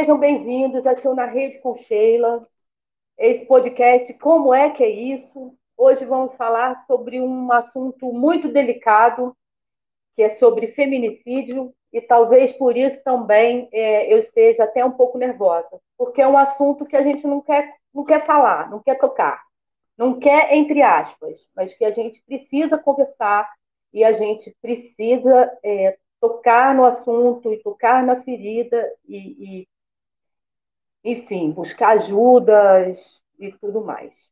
sejam bem-vindos aqui na Rede com Sheila. Esse podcast Como é que é isso? Hoje vamos falar sobre um assunto muito delicado, que é sobre feminicídio, e talvez por isso também é, eu esteja até um pouco nervosa, porque é um assunto que a gente não quer, não quer falar, não quer tocar, não quer, entre aspas, mas que a gente precisa conversar e a gente precisa é, tocar no assunto e tocar na ferida e, e, enfim, buscar ajudas e tudo mais.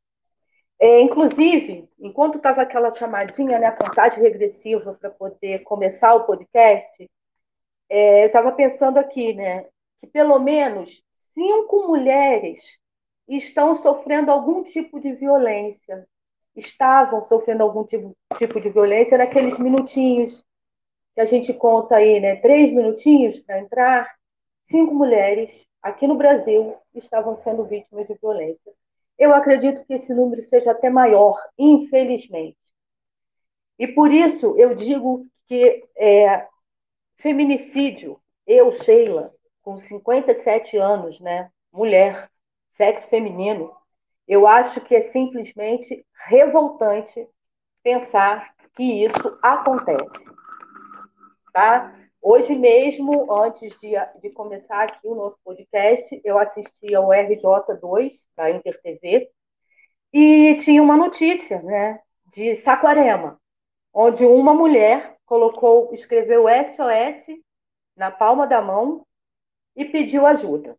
É, inclusive, enquanto estava aquela chamadinha, né, a contagem regressiva para poder começar o podcast, é, eu estava pensando aqui, né, que pelo menos cinco mulheres estão sofrendo algum tipo de violência, estavam sofrendo algum tipo, tipo de violência naqueles minutinhos que a gente conta aí, né, três minutinhos para entrar, cinco mulheres aqui no Brasil estavam sendo vítimas de violência. Eu acredito que esse número seja até maior, infelizmente. E por isso eu digo que é, feminicídio, eu, Sheila, com 57 anos, né, mulher, sexo feminino, eu acho que é simplesmente revoltante pensar que isso acontece tá? Hoje mesmo, antes de, de começar aqui o nosso podcast, eu assisti ao RJ2 da Inter TV e tinha uma notícia, né, de Saquarema, onde uma mulher colocou, escreveu SOS na palma da mão e pediu ajuda.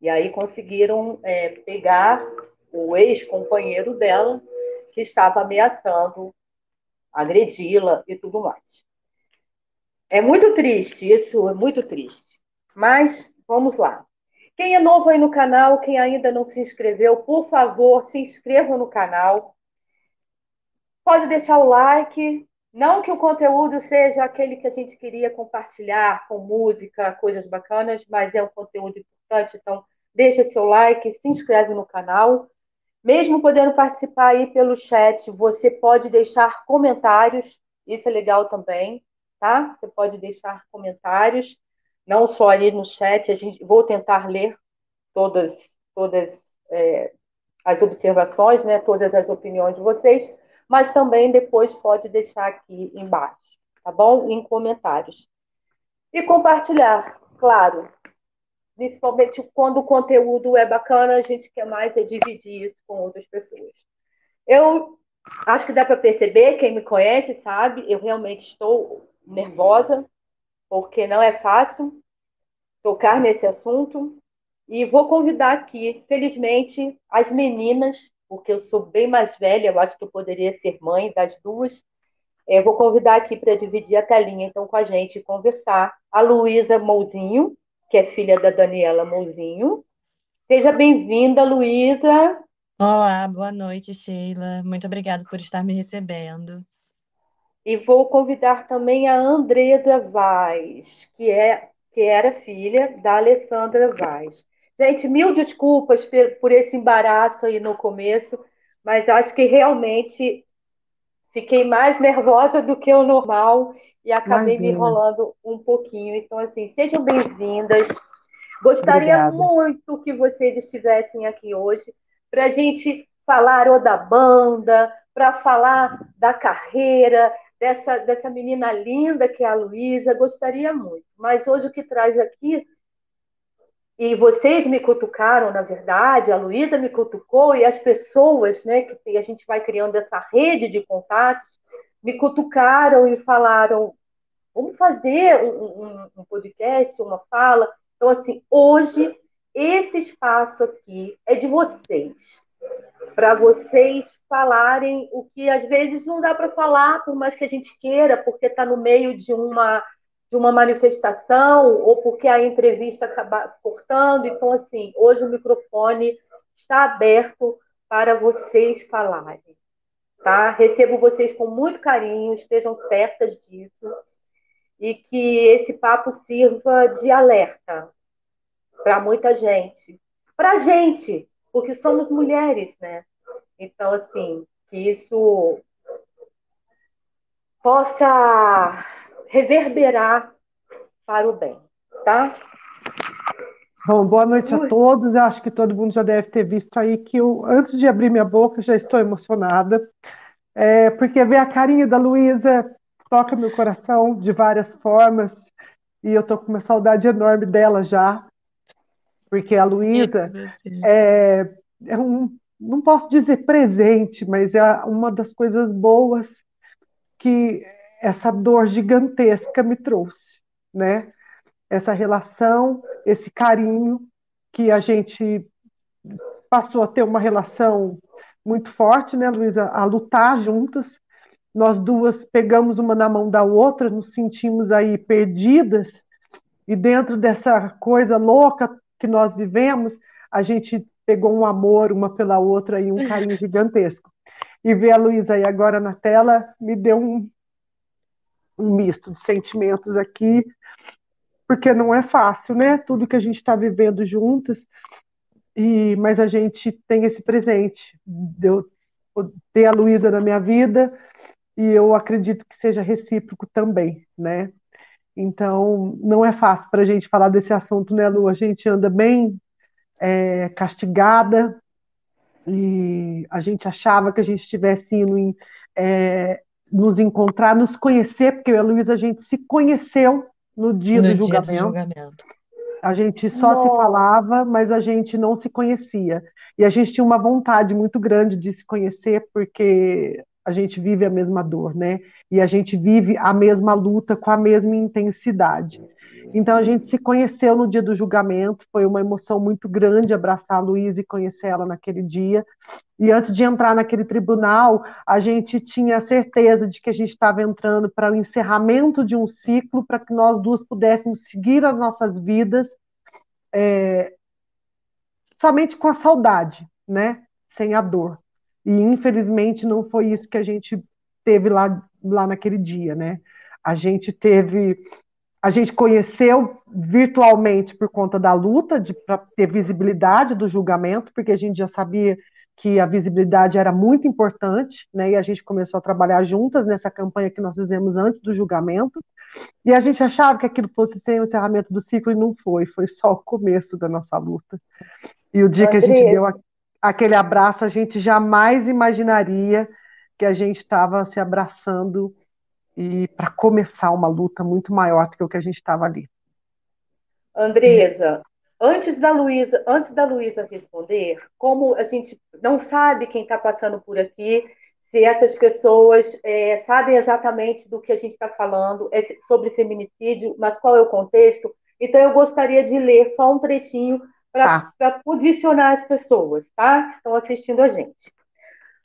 E aí conseguiram é, pegar o ex-companheiro dela, que estava ameaçando agredi-la e tudo mais. É muito triste, isso é muito triste. Mas vamos lá. Quem é novo aí no canal, quem ainda não se inscreveu, por favor, se inscreva no canal. Pode deixar o like. Não que o conteúdo seja aquele que a gente queria compartilhar com música, coisas bacanas, mas é um conteúdo importante, então deixa seu like, se inscreve no canal. Mesmo podendo participar aí pelo chat, você pode deixar comentários, isso é legal também tá? Você pode deixar comentários, não só ali no chat, a gente vou tentar ler todas, todas é, as observações, né? Todas as opiniões de vocês, mas também depois pode deixar aqui embaixo, tá bom? Em comentários. E compartilhar, claro. Principalmente quando o conteúdo é bacana, a gente quer mais é dividir isso com outras pessoas. Eu acho que dá para perceber, quem me conhece sabe, eu realmente estou nervosa, porque não é fácil tocar nesse assunto. E vou convidar aqui, felizmente, as meninas, porque eu sou bem mais velha, eu acho que eu poderia ser mãe das duas. É, vou convidar aqui para dividir a telinha então com a gente e conversar a Luísa Mouzinho, que é filha da Daniela Mouzinho. Seja bem-vinda, Luísa. Olá, boa noite, Sheila. Muito obrigada por estar me recebendo. E vou convidar também a Andresa Vaz, que, é, que era filha da Alessandra Vaz. Gente, mil desculpas por esse embaraço aí no começo, mas acho que realmente fiquei mais nervosa do que o normal e acabei Imagina. me enrolando um pouquinho. Então, assim, sejam bem-vindas. Gostaria Obrigada. muito que vocês estivessem aqui hoje para a gente falar ou da banda, para falar da carreira, dessa, dessa menina linda que é a Luísa, gostaria muito. Mas hoje o que traz aqui, e vocês me cutucaram, na verdade, a Luísa me cutucou, e as pessoas, né, que a gente vai criando essa rede de contatos, me cutucaram e falaram: vamos fazer um, um, um podcast, uma fala. Então, assim, hoje, esse espaço aqui é de vocês para vocês falarem o que às vezes não dá para falar, por mais que a gente queira, porque está no meio de uma de uma manifestação ou porque a entrevista acaba cortando. Então, assim, hoje o microfone está aberto para vocês falarem. Tá? Recebo vocês com muito carinho, estejam certas disso, e que esse papo sirva de alerta para muita gente. Para a gente, porque somos mulheres, né? Então, assim, que isso possa reverberar para o bem, tá? Bom, boa noite a todos. Acho que todo mundo já deve ter visto aí que eu, antes de abrir minha boca, já estou emocionada, é, porque ver a carinha da Luísa toca meu coração de várias formas e eu estou com uma saudade enorme dela já, porque a Luísa é, é um, não posso dizer presente, mas é uma das coisas boas que essa dor gigantesca me trouxe, né? essa relação, esse carinho que a gente passou a ter uma relação muito forte, né, Luísa, a lutar juntas. Nós duas pegamos uma na mão da outra, nos sentimos aí perdidas, e dentro dessa coisa louca que nós vivemos, a gente pegou um amor uma pela outra e um carinho gigantesco. E ver a Luísa aí agora na tela me deu um, um misto de sentimentos aqui, porque não é fácil, né? Tudo que a gente está vivendo juntas, e mas a gente tem esse presente de eu ter a Luísa na minha vida e eu acredito que seja recíproco também, né? Então, não é fácil para a gente falar desse assunto, né, Lu? A gente anda bem é, castigada e a gente achava que a gente estivesse indo em, é, nos encontrar, nos conhecer, porque a Luísa a gente se conheceu no dia, no do, dia julgamento. do julgamento. A gente só Nossa. se falava, mas a gente não se conhecia. E a gente tinha uma vontade muito grande de se conhecer, porque a gente vive a mesma dor, né? E a gente vive a mesma luta com a mesma intensidade. Então a gente se conheceu no dia do julgamento, foi uma emoção muito grande abraçar a Luísa e conhecer ela naquele dia. E antes de entrar naquele tribunal, a gente tinha certeza de que a gente estava entrando para o encerramento de um ciclo, para que nós duas pudéssemos seguir as nossas vidas é, somente com a saudade, né? Sem a dor. E infelizmente não foi isso que a gente teve lá, lá naquele dia, né? A gente teve a gente conheceu virtualmente por conta da luta para ter visibilidade do julgamento, porque a gente já sabia que a visibilidade era muito importante, né? E a gente começou a trabalhar juntas nessa campanha que nós fizemos antes do julgamento. E a gente achava que aquilo fosse ser o encerramento do ciclo e não foi, foi só o começo da nossa luta. E o dia que a gente deu aquele abraço, a gente jamais imaginaria que a gente estava se abraçando e para começar uma luta muito maior do que o que a gente estava ali. Andresa, antes da Luísa, antes da Luísa responder, como a gente não sabe quem está passando por aqui, se essas pessoas é, sabem exatamente do que a gente está falando é sobre feminicídio, mas qual é o contexto? Então eu gostaria de ler só um trechinho para tá. posicionar as pessoas, tá? Que estão assistindo a gente.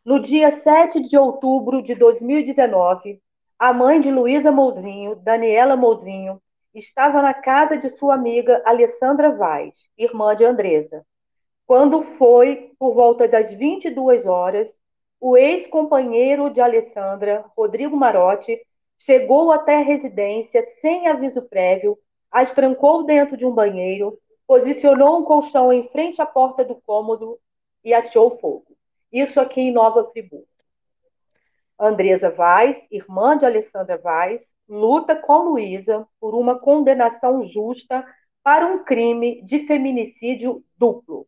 No dia 7 de outubro de 2019, a mãe de Luísa Mouzinho, Daniela Mouzinho, estava na casa de sua amiga Alessandra Vaz, irmã de Andresa, quando foi, por volta das 22 horas, o ex-companheiro de Alessandra, Rodrigo Marotti, chegou até a residência sem aviso prévio, as trancou dentro de um banheiro, posicionou um colchão em frente à porta do cômodo e ateou fogo. Isso aqui em Nova Friburgo. Andresa Vaz, irmã de Alessandra Vaz, luta com Luísa por uma condenação justa para um crime de feminicídio duplo.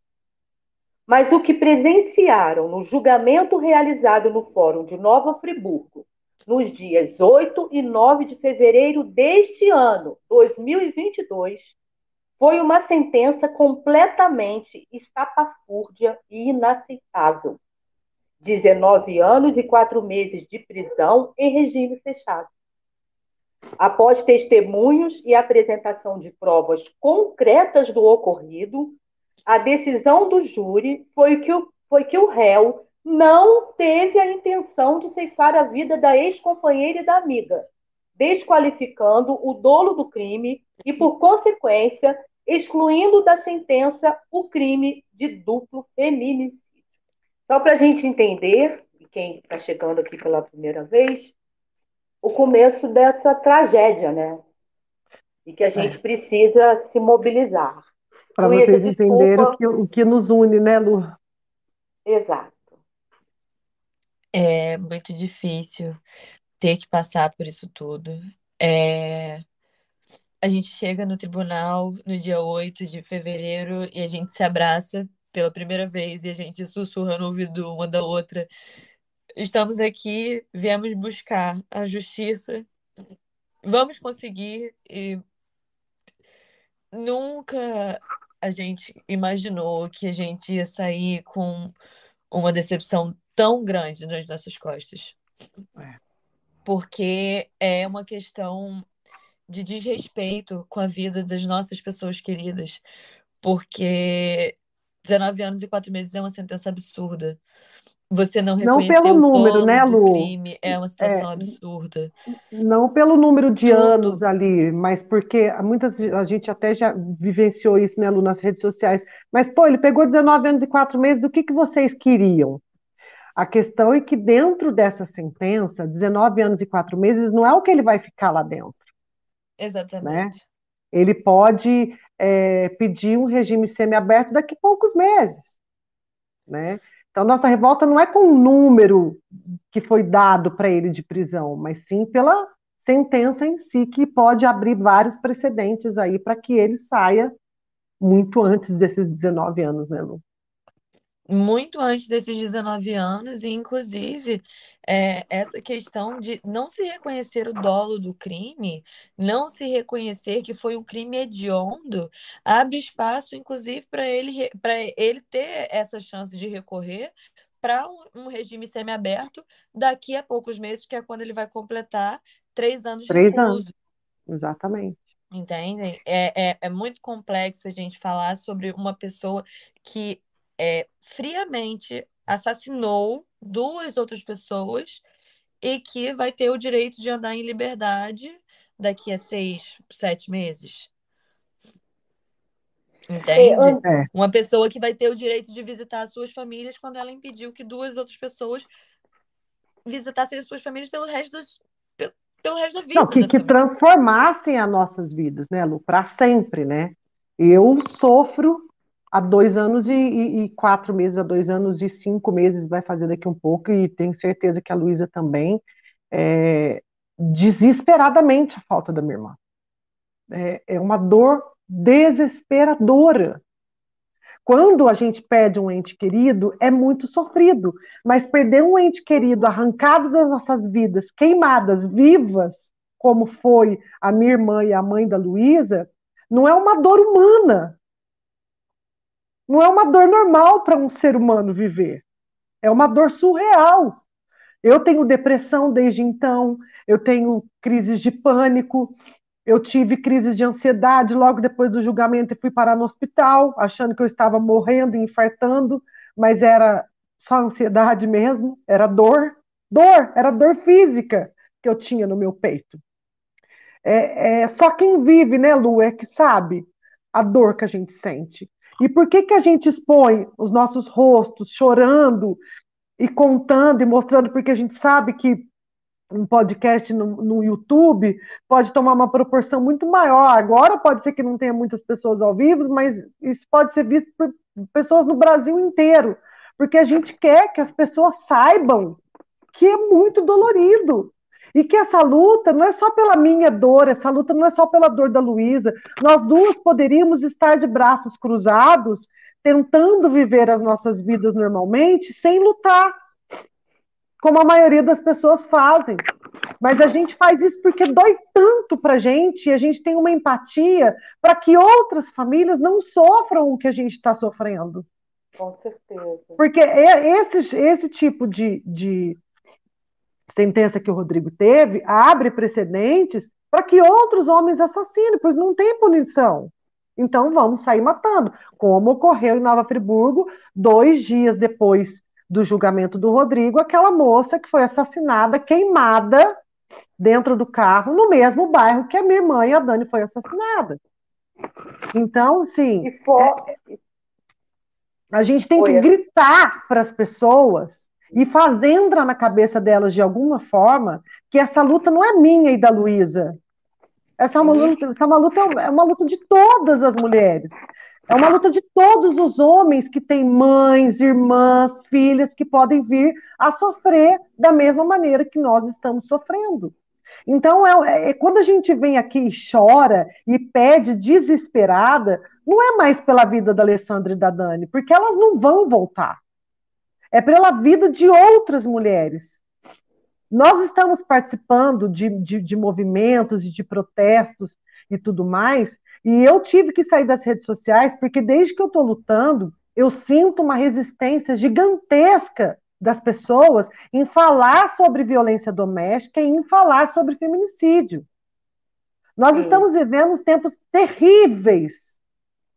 Mas o que presenciaram no julgamento realizado no Fórum de Nova Friburgo, nos dias 8 e 9 de fevereiro deste ano, 2022, foi uma sentença completamente estapafúrdia e inaceitável 19 anos e quatro meses de prisão em regime fechado. Após testemunhos e apresentação de provas concretas do ocorrido, a decisão do júri foi que o, foi que o réu não teve a intenção de ceifar a vida da ex-companheira e da amiga, desqualificando o dolo do crime e, por consequência, excluindo da sentença o crime de duplo feminicídio. Só para a gente entender, quem está chegando aqui pela primeira vez, o começo dessa tragédia, né? E que a gente é. precisa se mobilizar. Para vocês entenderem o que, o que nos une, né, Lu? Exato. É muito difícil ter que passar por isso tudo. É... a gente chega no tribunal no dia 8 de fevereiro e a gente se abraça pela primeira vez e a gente sussurra no ouvido uma da outra. Estamos aqui, viemos buscar a justiça, vamos conseguir e nunca a gente imaginou que a gente ia sair com uma decepção tão grande nas nossas costas. É. Porque é uma questão de desrespeito com a vida das nossas pessoas queridas. Porque 19 anos e 4 meses é uma sentença absurda. Você não reconhecer não pelo número, né, Lu? crime é uma situação é, absurda. Não pelo número de Tudo. anos ali, mas porque muitas a gente até já vivenciou isso, né, Lu, nas redes sociais. Mas pô, ele pegou 19 anos e 4 meses, o que que vocês queriam? A questão é que dentro dessa sentença, 19 anos e 4 meses não é o que ele vai ficar lá dentro. Exatamente. Né? Ele pode é, pedir um regime semiaberto daqui a poucos meses, né? Então, nossa revolta não é com o número que foi dado para ele de prisão, mas sim pela sentença em si, que pode abrir vários precedentes aí para que ele saia muito antes desses 19 anos, né, Lu? Muito antes desses 19 anos, e inclusive é, essa questão de não se reconhecer o dolo do crime, não se reconhecer que foi um crime hediondo, abre espaço, inclusive, para ele, para ele ter essa chance de recorrer para um, um, regime semiaberto daqui a poucos meses, que é quando ele vai completar três anos três de recluso. Anos. Exatamente. Entendem? É, é, é muito complexo a gente falar sobre uma pessoa que é, friamente assassinou duas outras pessoas e que vai ter o direito de andar em liberdade daqui a seis, sete meses. Entende? É, é. Uma pessoa que vai ter o direito de visitar as suas famílias quando ela impediu que duas outras pessoas visitassem as suas famílias pelo resto, das, pelo, pelo resto da vida. Não, que, que transformassem as nossas vidas, né, Lu? Para sempre, né? Eu sofro há dois anos e, e, e, quatro meses, há dois anos e cinco meses vai fazer daqui um pouco, e tenho certeza que a Luísa também, é, desesperadamente a falta da minha irmã. É, é uma dor desesperadora. Quando a gente perde um ente querido, é muito sofrido, mas perder um ente querido arrancado das nossas vidas, queimadas, vivas, como foi a minha irmã e a mãe da Luísa, não é uma dor humana, não é uma dor normal para um ser humano viver. É uma dor surreal. Eu tenho depressão desde então, eu tenho crises de pânico, eu tive crises de ansiedade logo depois do julgamento e fui parar no hospital, achando que eu estava morrendo e infartando, mas era só ansiedade mesmo, era dor, dor, era dor física que eu tinha no meu peito. É, é só quem vive, né, Lu, é que sabe a dor que a gente sente. E por que, que a gente expõe os nossos rostos chorando e contando e mostrando? Porque a gente sabe que um podcast no, no, YouTube pode tomar uma proporção muito maior. Agora pode ser que não tenha muitas pessoas ao vivo, mas isso pode ser visto por pessoas no Brasil inteiro, porque a gente quer que as pessoas saibam que é muito dolorido, e que essa luta não é só pela minha dor, essa luta não é só pela dor da Luísa. Nós duas poderíamos estar de braços cruzados, tentando viver as nossas vidas normalmente, sem lutar, como a maioria das pessoas fazem. Mas a gente faz isso porque dói tanto para a gente e a gente tem uma empatia para que outras famílias não sofram o que a gente está sofrendo. Com certeza. Porque esse, esse tipo de, de sentença que o Rodrigo teve abre precedentes para que outros homens assassinem, pois não tem punição. Então vamos sair matando, como ocorreu em Nova Friburgo, dois dias depois do julgamento do Rodrigo, aquela moça que foi assassinada, queimada dentro do carro, no mesmo bairro que a minha irmã e a Dani foi assassinada. Então, assim, for... é... a gente tem que gritar para as pessoas e fazendo entrar na cabeça delas de alguma forma que essa luta não é minha e da Luísa. Essa, é uma luta, essa é uma luta é uma luta de todas as mulheres. É uma luta de todos os homens que têm mães, irmãs, filhas que podem vir a sofrer da mesma maneira que nós estamos sofrendo. Então, é, é, quando a gente vem aqui e chora e pede desesperada, não é mais pela vida da Alessandra e da Dani, porque elas não vão voltar. É pela vida de outras mulheres. Nós estamos participando de, de, de movimentos e de protestos e tudo mais, e eu tive que sair das redes sociais, porque desde que eu estou lutando, eu sinto uma resistência gigantesca das pessoas em falar sobre violência doméstica e em falar sobre feminicídio. Nós Sim. estamos vivendo tempos terríveis,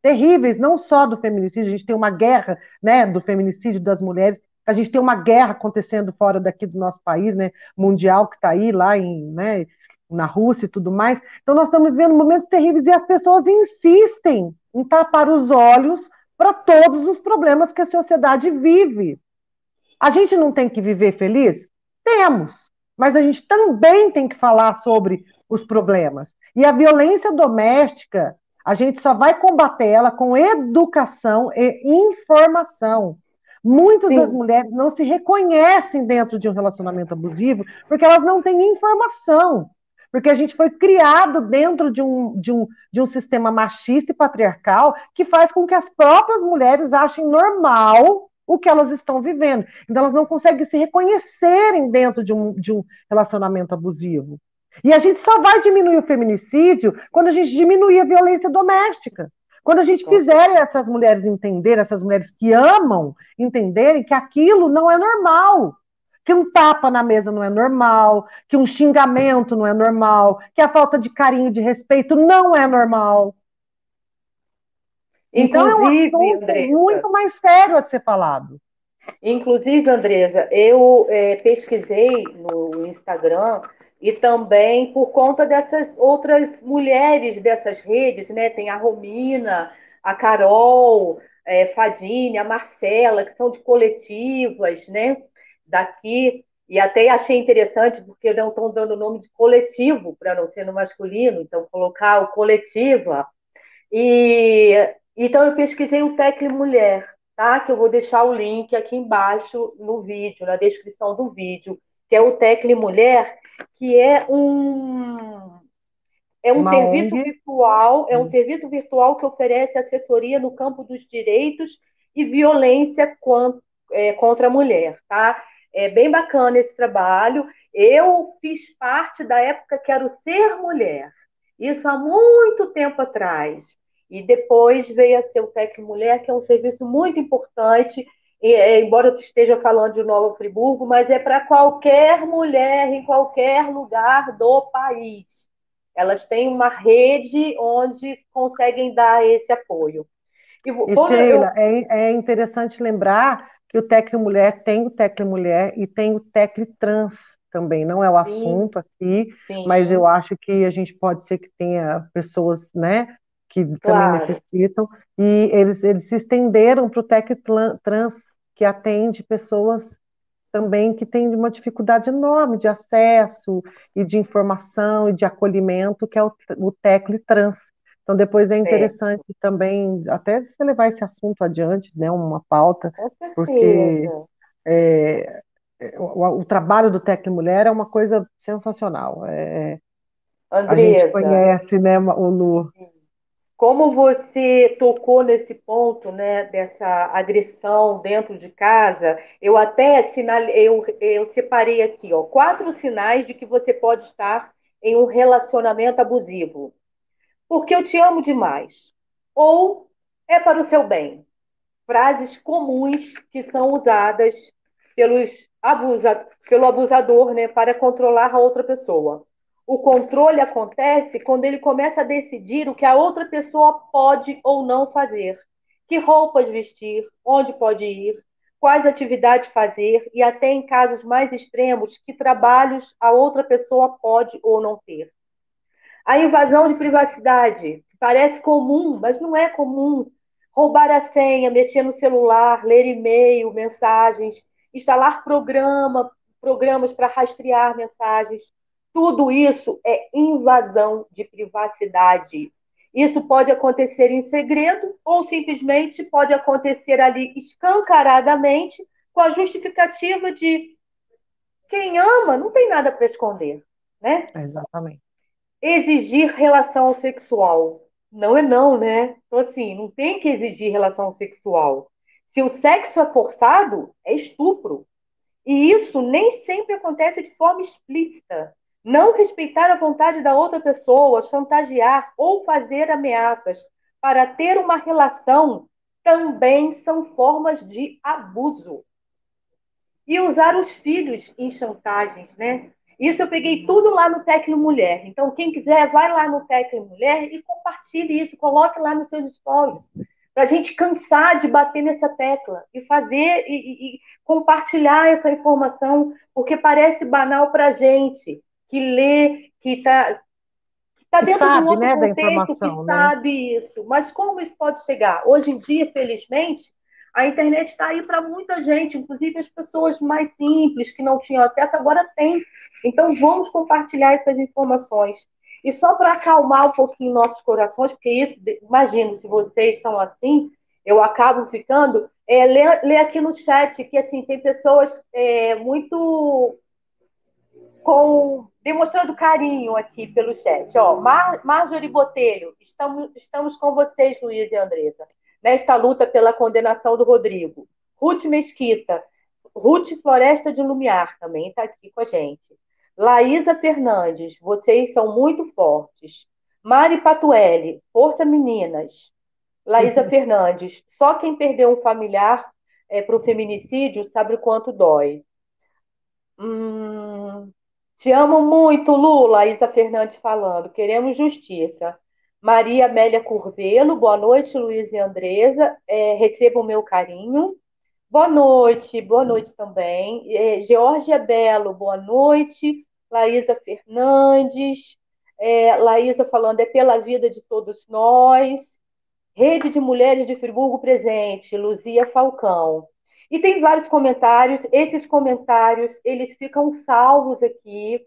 terríveis, não só do feminicídio, a gente tem uma guerra né, do feminicídio das mulheres, a gente tem uma guerra acontecendo fora daqui do nosso país, né, mundial, que está aí, lá em, né, na Rússia e tudo mais. Então, nós estamos vivendo momentos terríveis e as pessoas insistem em tapar os olhos para todos os problemas que a sociedade vive. A gente não tem que viver feliz? Temos, mas a gente também tem que falar sobre os problemas. E a violência doméstica, a gente só vai combater ela com educação e informação. Muitas Sim. das mulheres não se reconhecem dentro de um relacionamento abusivo porque elas não têm informação. Porque a gente foi criado dentro de um, de, um, de um sistema machista e patriarcal que faz com que as próprias mulheres achem normal o que elas estão vivendo. Então, elas não conseguem se reconhecerem dentro de um, de um relacionamento abusivo. E a gente só vai diminuir o feminicídio quando a gente diminuir a violência doméstica. Quando a gente fizer essas mulheres entenderem, essas mulheres que amam, entenderem que aquilo não é normal. Que um tapa na mesa não é normal, que um xingamento não é normal, que a falta de carinho e de respeito não é normal. Então Inclusive, é um Andressa, muito mais sério a ser falado. Inclusive, Andresa, eu é, pesquisei no Instagram e também por conta dessas outras mulheres dessas redes, né? Tem a Romina, a Carol, é, Fadine, a Marcela, que são de coletivas, né? Daqui. E até achei interessante, porque não estão dando o nome de coletivo, para não ser no masculino, então colocar o coletiva. E então eu pesquisei o Tecle Mulher, tá? Que eu vou deixar o link aqui embaixo no vídeo, na descrição do vídeo, que é o Tecle Mulher, que é um é um Uma serviço ONG. virtual, é um serviço virtual que oferece assessoria no campo dos direitos e violência é, contra a mulher, tá? É bem bacana esse trabalho. Eu fiz parte da época Quero Ser Mulher, isso há muito tempo atrás. E depois veio a ser o Tec Mulher, que é um serviço muito importante embora eu esteja falando de Nova Friburgo, mas é para qualquer mulher em qualquer lugar do país. Elas têm uma rede onde conseguem dar esse apoio. E, e Sheila, eu... é, é, interessante lembrar que o Tecle Mulher tem o Tecle Mulher e tem o Tecle Trans também. Não é o assunto sim, aqui, sim. mas eu acho que a gente pode ser que tenha pessoas, né, que claro. também necessitam, e eles, eles se estenderam para o Tech Trans, que atende pessoas também que têm uma dificuldade enorme de acesso e de informação e de acolhimento, que é o, o Tecle Trans. Então, depois é interessante é. também, até se levar esse assunto adiante, né, uma pauta, porque é, o, o, trabalho do Tecle Mulher é uma coisa sensacional. É, a gente conhece né, o Lu. Sim como você tocou nesse ponto, né, dessa agressão dentro de casa, eu até sinale, eu, eu separei aqui, ó, quatro sinais de que você pode estar em um relacionamento abusivo. Porque eu te amo demais. Ou é para o seu bem. Frases comuns que são usadas pelos abusa, pelo abusador, né, para controlar a outra pessoa. O controle acontece quando ele começa a decidir o que a outra pessoa pode ou não fazer, que roupas vestir, onde pode ir, quais atividades fazer e até em casos mais extremos, que trabalhos a outra pessoa pode ou não ter. A invasão de privacidade parece comum, mas não é comum. Roubar a senha, mexer no celular, ler e-mail, mensagens, instalar programa, programas para rastrear mensagens, tudo isso é invasão de privacidade. Isso pode acontecer em segredo ou simplesmente pode acontecer ali escancaradamente com a justificativa de quem ama não tem nada para esconder. né? Exatamente. Exigir relação sexual. Não é não, né? Então, assim, não tem que exigir relação sexual. Se o sexo é forçado, é estupro. E isso nem sempre acontece de forma explícita. Não respeitar a vontade da outra pessoa, chantagear ou fazer ameaças para ter uma relação também são formas de abuso. E usar os filhos em chantagens, né? Isso eu peguei tudo lá no Tecno Mulher. Então, quem quiser, vai lá no Tecno Mulher e compartilhe isso, coloque lá nos seus stories. Para a gente cansar de bater nessa tecla e fazer e, e, e compartilhar essa informação, porque parece banal para a gente que lê, que está Está dentro sabe, de um outro né, contexto que né? sabe isso. Mas como isso pode chegar? Hoje em dia, felizmente, a internet está aí para muita gente, inclusive as pessoas mais simples, que não tinham acesso, agora têm. Então, vamos compartilhar essas informações. E só para acalmar um pouquinho nossos corações, porque isso, imagino, se vocês estão assim, eu acabo ficando. É, lê, lê aqui no chat que assim tem pessoas é, muito com demonstrando carinho aqui pelo chat. Ó, Mar, Marjorie Botelho, estamos, estamos com vocês, Luiz e Andresa, nesta luta pela condenação do Rodrigo. Ruth Mesquita, Ruth Floresta de Lumiar também está aqui com a gente. Laísa Fernandes, vocês são muito fortes. Mari Patuelli, força meninas. Laísa uhum. Fernandes, só quem perdeu um familiar é, para o feminicídio sabe o quanto dói. Hum, te amo muito, Lula, Isa Fernandes falando. Queremos justiça. Maria Amélia Curvelo, boa noite, Luiz e Andresa. É, receba o meu carinho. Boa noite, boa noite também. É, Georgia Belo, boa noite. Laísa Fernandes. É, Laísa falando, é pela vida de todos nós. Rede de Mulheres de Friburgo presente, Luzia Falcão. E tem vários comentários. Esses comentários eles ficam salvos aqui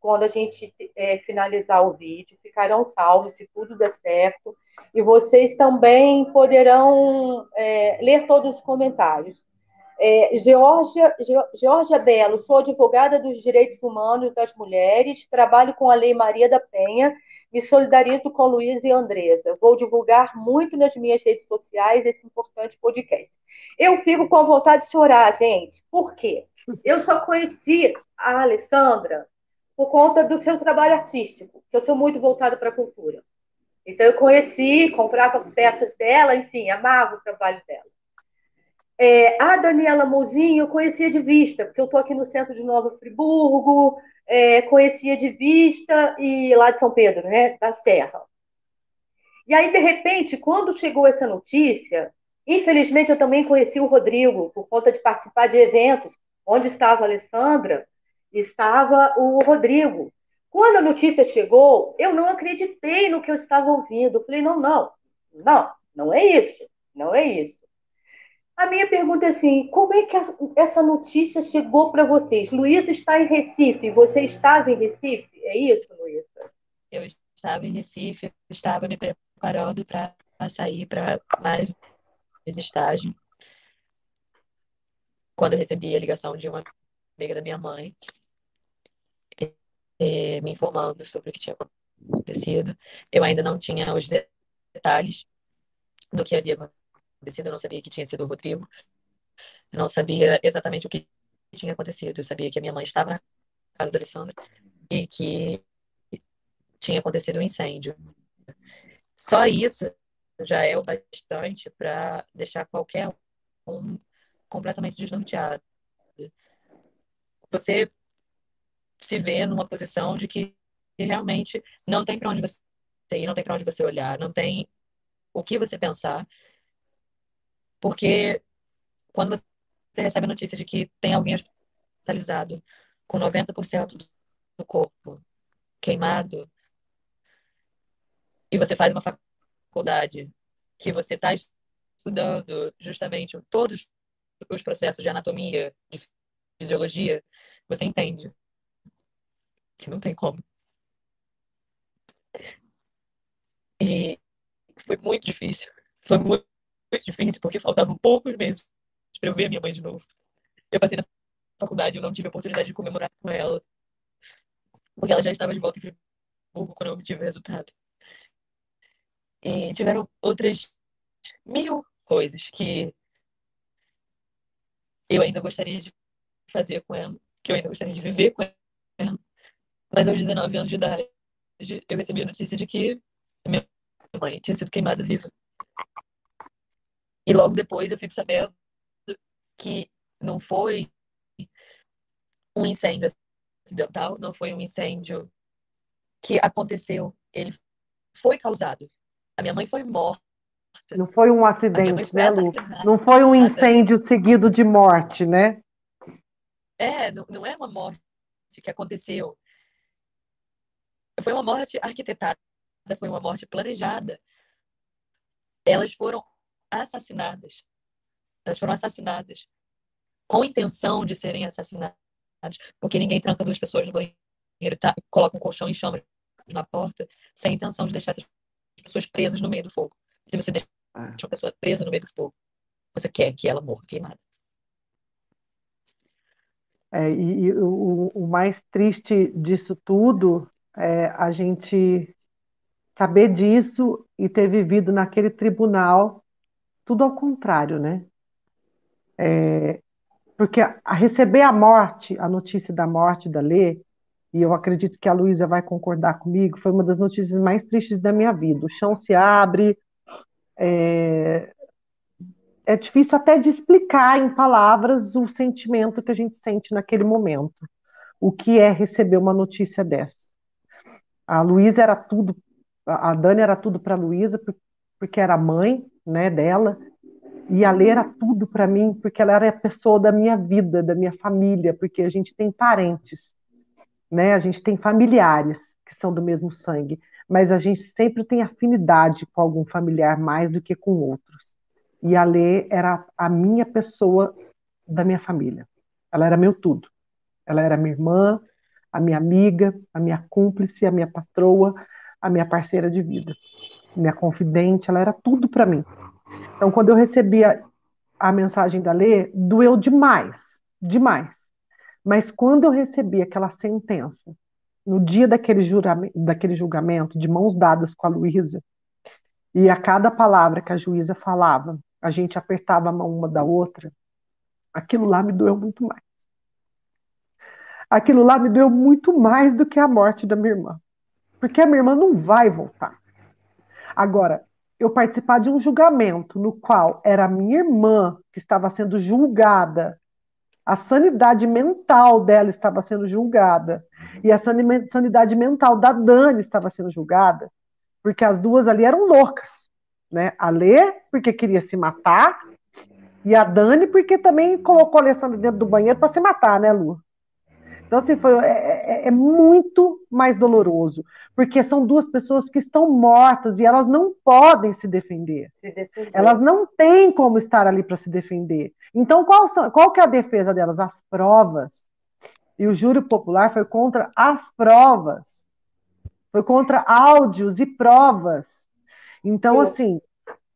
quando a gente é, finalizar o vídeo, ficarão salvos se tudo der certo. E vocês também poderão é, ler todos os comentários. É, Georgia, Georgia Belo, sou advogada dos direitos humanos das mulheres, trabalho com a Lei Maria da Penha, me solidarizo com Luiz e Andresa. Vou divulgar muito nas minhas redes sociais esse importante podcast. Eu fico com vontade de chorar, gente. Por quê? Eu só conheci a Alessandra por conta do seu trabalho artístico, que eu sou muito voltada para a cultura. Então, eu conheci, comprava peças dela, enfim, amava o trabalho dela. É, a Daniela Mozinho eu conhecia de vista, porque eu estou aqui no centro de Nova Friburgo, é, conhecia de vista e lá de São Pedro, né, da Serra. E aí, de repente, quando chegou essa notícia, Infelizmente, eu também conheci o Rodrigo por conta de participar de eventos onde estava a Alessandra, estava o Rodrigo. Quando a notícia chegou, eu não acreditei no que eu estava ouvindo. Falei, não, não, não, não é isso, não é isso. A minha pergunta é assim: como é que essa notícia chegou para vocês? Luísa está em Recife, você estava em Recife? É isso, Luísa? Eu estava em Recife, estava me preparando para sair para mais de estágio, quando eu recebi a ligação de uma amiga da minha mãe, é, me informando sobre o que tinha acontecido. Eu ainda não tinha os detalhes do que havia acontecido, eu não sabia que tinha sido o Rodrigo, eu não sabia exatamente o que tinha acontecido. Eu sabia que a minha mãe estava na casa da Alessandra e que tinha acontecido um incêndio. Só isso já é o bastante para deixar qualquer um completamente desnorteado. Você se vê numa posição de que realmente não tem para onde você ir, não tem para onde você olhar, não tem o que você pensar, porque quando você recebe a notícia de que tem alguém hospitalizado com 90% do corpo queimado e você faz uma faculdade que você está estudando justamente todos os processos de anatomia, de fisiologia, você entende que não tem como. E foi muito difícil. Foi muito, muito difícil, porque faltavam poucos meses para eu ver a minha mãe de novo. Eu passei na faculdade, eu não tive a oportunidade de comemorar com ela. porque ela já estava de volta em Friburgo quando eu obtive o resultado. E tiveram outras mil coisas que eu ainda gostaria de fazer com ela, que eu ainda gostaria de viver com ela. Mas aos 19 anos de idade, eu recebi a notícia de que minha mãe tinha sido queimada viva. E logo depois eu fico sabendo que não foi um incêndio acidental, não foi um incêndio que aconteceu, ele foi causado. A minha mãe foi morta. Não foi um acidente, né, Lu? Não foi um incêndio seguido de morte, né? É, não, não é uma morte que aconteceu. Foi uma morte arquitetada, foi uma morte planejada. Elas foram assassinadas. Elas foram assassinadas com intenção de serem assassinadas, porque ninguém tranca duas pessoas no banheiro, tá, coloca um colchão e chama na porta, sem intenção de deixar essas pessoas presas no meio do fogo. Se você deixa é. uma pessoa presa no meio do fogo, você quer que ela morra queimada. É, e, e o, o, mais triste disso tudo é a gente saber disso e ter vivido naquele tribunal tudo ao contrário, né? É, porque a, a receber a morte, a notícia da morte da Lê, e eu acredito que a Luísa vai concordar comigo, foi uma das notícias mais tristes da minha vida. O chão se abre, é, é difícil até de explicar em palavras o sentimento que a gente sente naquele momento. O que é receber uma notícia dessa? A Luísa era tudo, a Dani era tudo para a Luísa, porque era mãe né, dela, e a Lê era tudo para mim, porque ela era a pessoa da minha vida, da minha família, porque a gente tem parentes né? A gente tem familiares que são do mesmo sangue, mas a gente sempre tem afinidade com algum familiar mais do que com outros. E a Lê era a minha pessoa da minha família. Ela era meu tudo. Ela era minha irmã, a minha amiga, a minha cúmplice, a minha patroa, a minha parceira de vida, minha confidente, ela era tudo para mim. Então, quando eu recebi a, a mensagem da Lê, doeu demais, demais. Mas quando eu recebi aquela sentença, no dia daquele, juramento, daquele julgamento, de mãos dadas com a Luísa, e a cada palavra que a juíza falava, a gente apertava a mão uma da outra, aquilo lá me doeu muito mais. Aquilo lá me doeu muito mais do que a morte da minha irmã. Porque a minha irmã não vai voltar. Agora, eu participar de um julgamento no qual era minha irmã que estava sendo julgada a sanidade mental dela estava sendo julgada. E a sanidade mental da Dani estava sendo julgada, porque as duas ali eram loucas. Né? A Lê, porque queria se matar, e a Dani, porque também colocou a Alessandra dentro do banheiro para se matar, né, Lu? Então, assim, foi, é, é, é, muito mais doloroso, porque são duas pessoas que estão mortas e elas não podem se defender. Se defender. Elas não têm como estar ali para se defender. Então, qual, qual que é a defesa delas? As provas. E o júri popular foi contra as provas. Foi contra áudios e provas. Então, Sim. assim,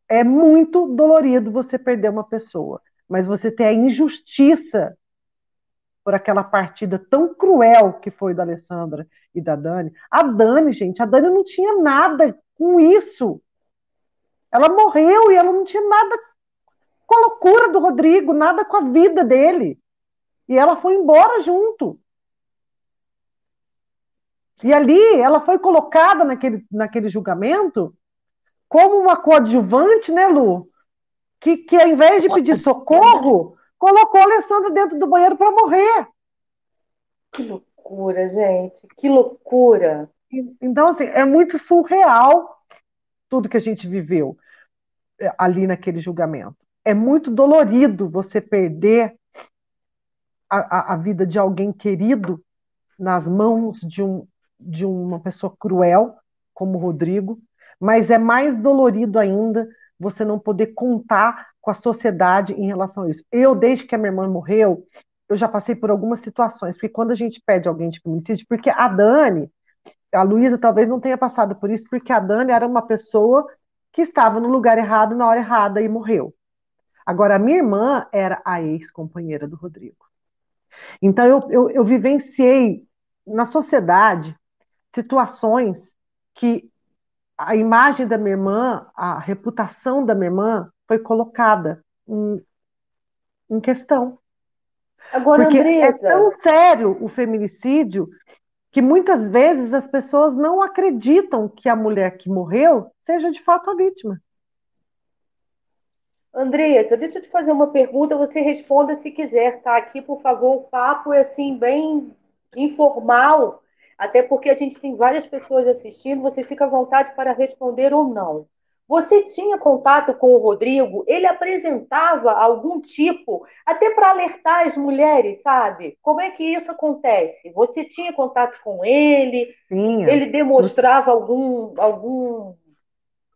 é muito dolorido você perder uma pessoa, mas você ter a injustiça por aquela partida tão cruel que foi da Alessandra e da Dani. A Dani, gente, a Dani não tinha nada com isso. Ela morreu e ela não tinha nada com a loucura do Rodrigo, nada com a vida dele. E ela foi embora junto. E ali ela foi colocada naquele, naquele julgamento como uma coadjuvante, né, Lu? Que, que ao invés de pedir socorro, colocou a Alessandra dentro do banheiro para morrer. Que loucura, gente. Que loucura. Então, assim, é muito surreal tudo que a gente viveu é, ali naquele julgamento. É muito dolorido você perder a, a, a vida de alguém querido nas mãos de, um, de uma pessoa cruel, como o Rodrigo, mas é mais dolorido ainda você não poder contar com a sociedade em relação a isso. Eu, desde que a minha irmã morreu, eu já passei por algumas situações, porque quando a gente pede alguém de feminicídio, porque a Dani, a Luísa talvez não tenha passado por isso, porque a Dani era uma pessoa que estava no lugar errado na hora errada e morreu. Agora, a minha irmã era a ex-companheira do Rodrigo. Então, eu, eu, eu vivenciei na sociedade situações que a imagem da minha irmã, a reputação da minha irmã foi colocada em, em questão. Agora, Porque Andresa... é tão sério o feminicídio que muitas vezes as pessoas não acreditam que a mulher que morreu seja de fato a vítima. Andresa, deixa eu te fazer uma pergunta, você responda se quiser, tá? Aqui, por favor, o papo é assim, bem informal, até porque a gente tem várias pessoas assistindo, você fica à vontade para responder ou não. Você tinha contato com o Rodrigo? Ele apresentava algum tipo, até para alertar as mulheres, sabe? Como é que isso acontece? Você tinha contato com ele? Tinha. Ele demonstrava algum, algum,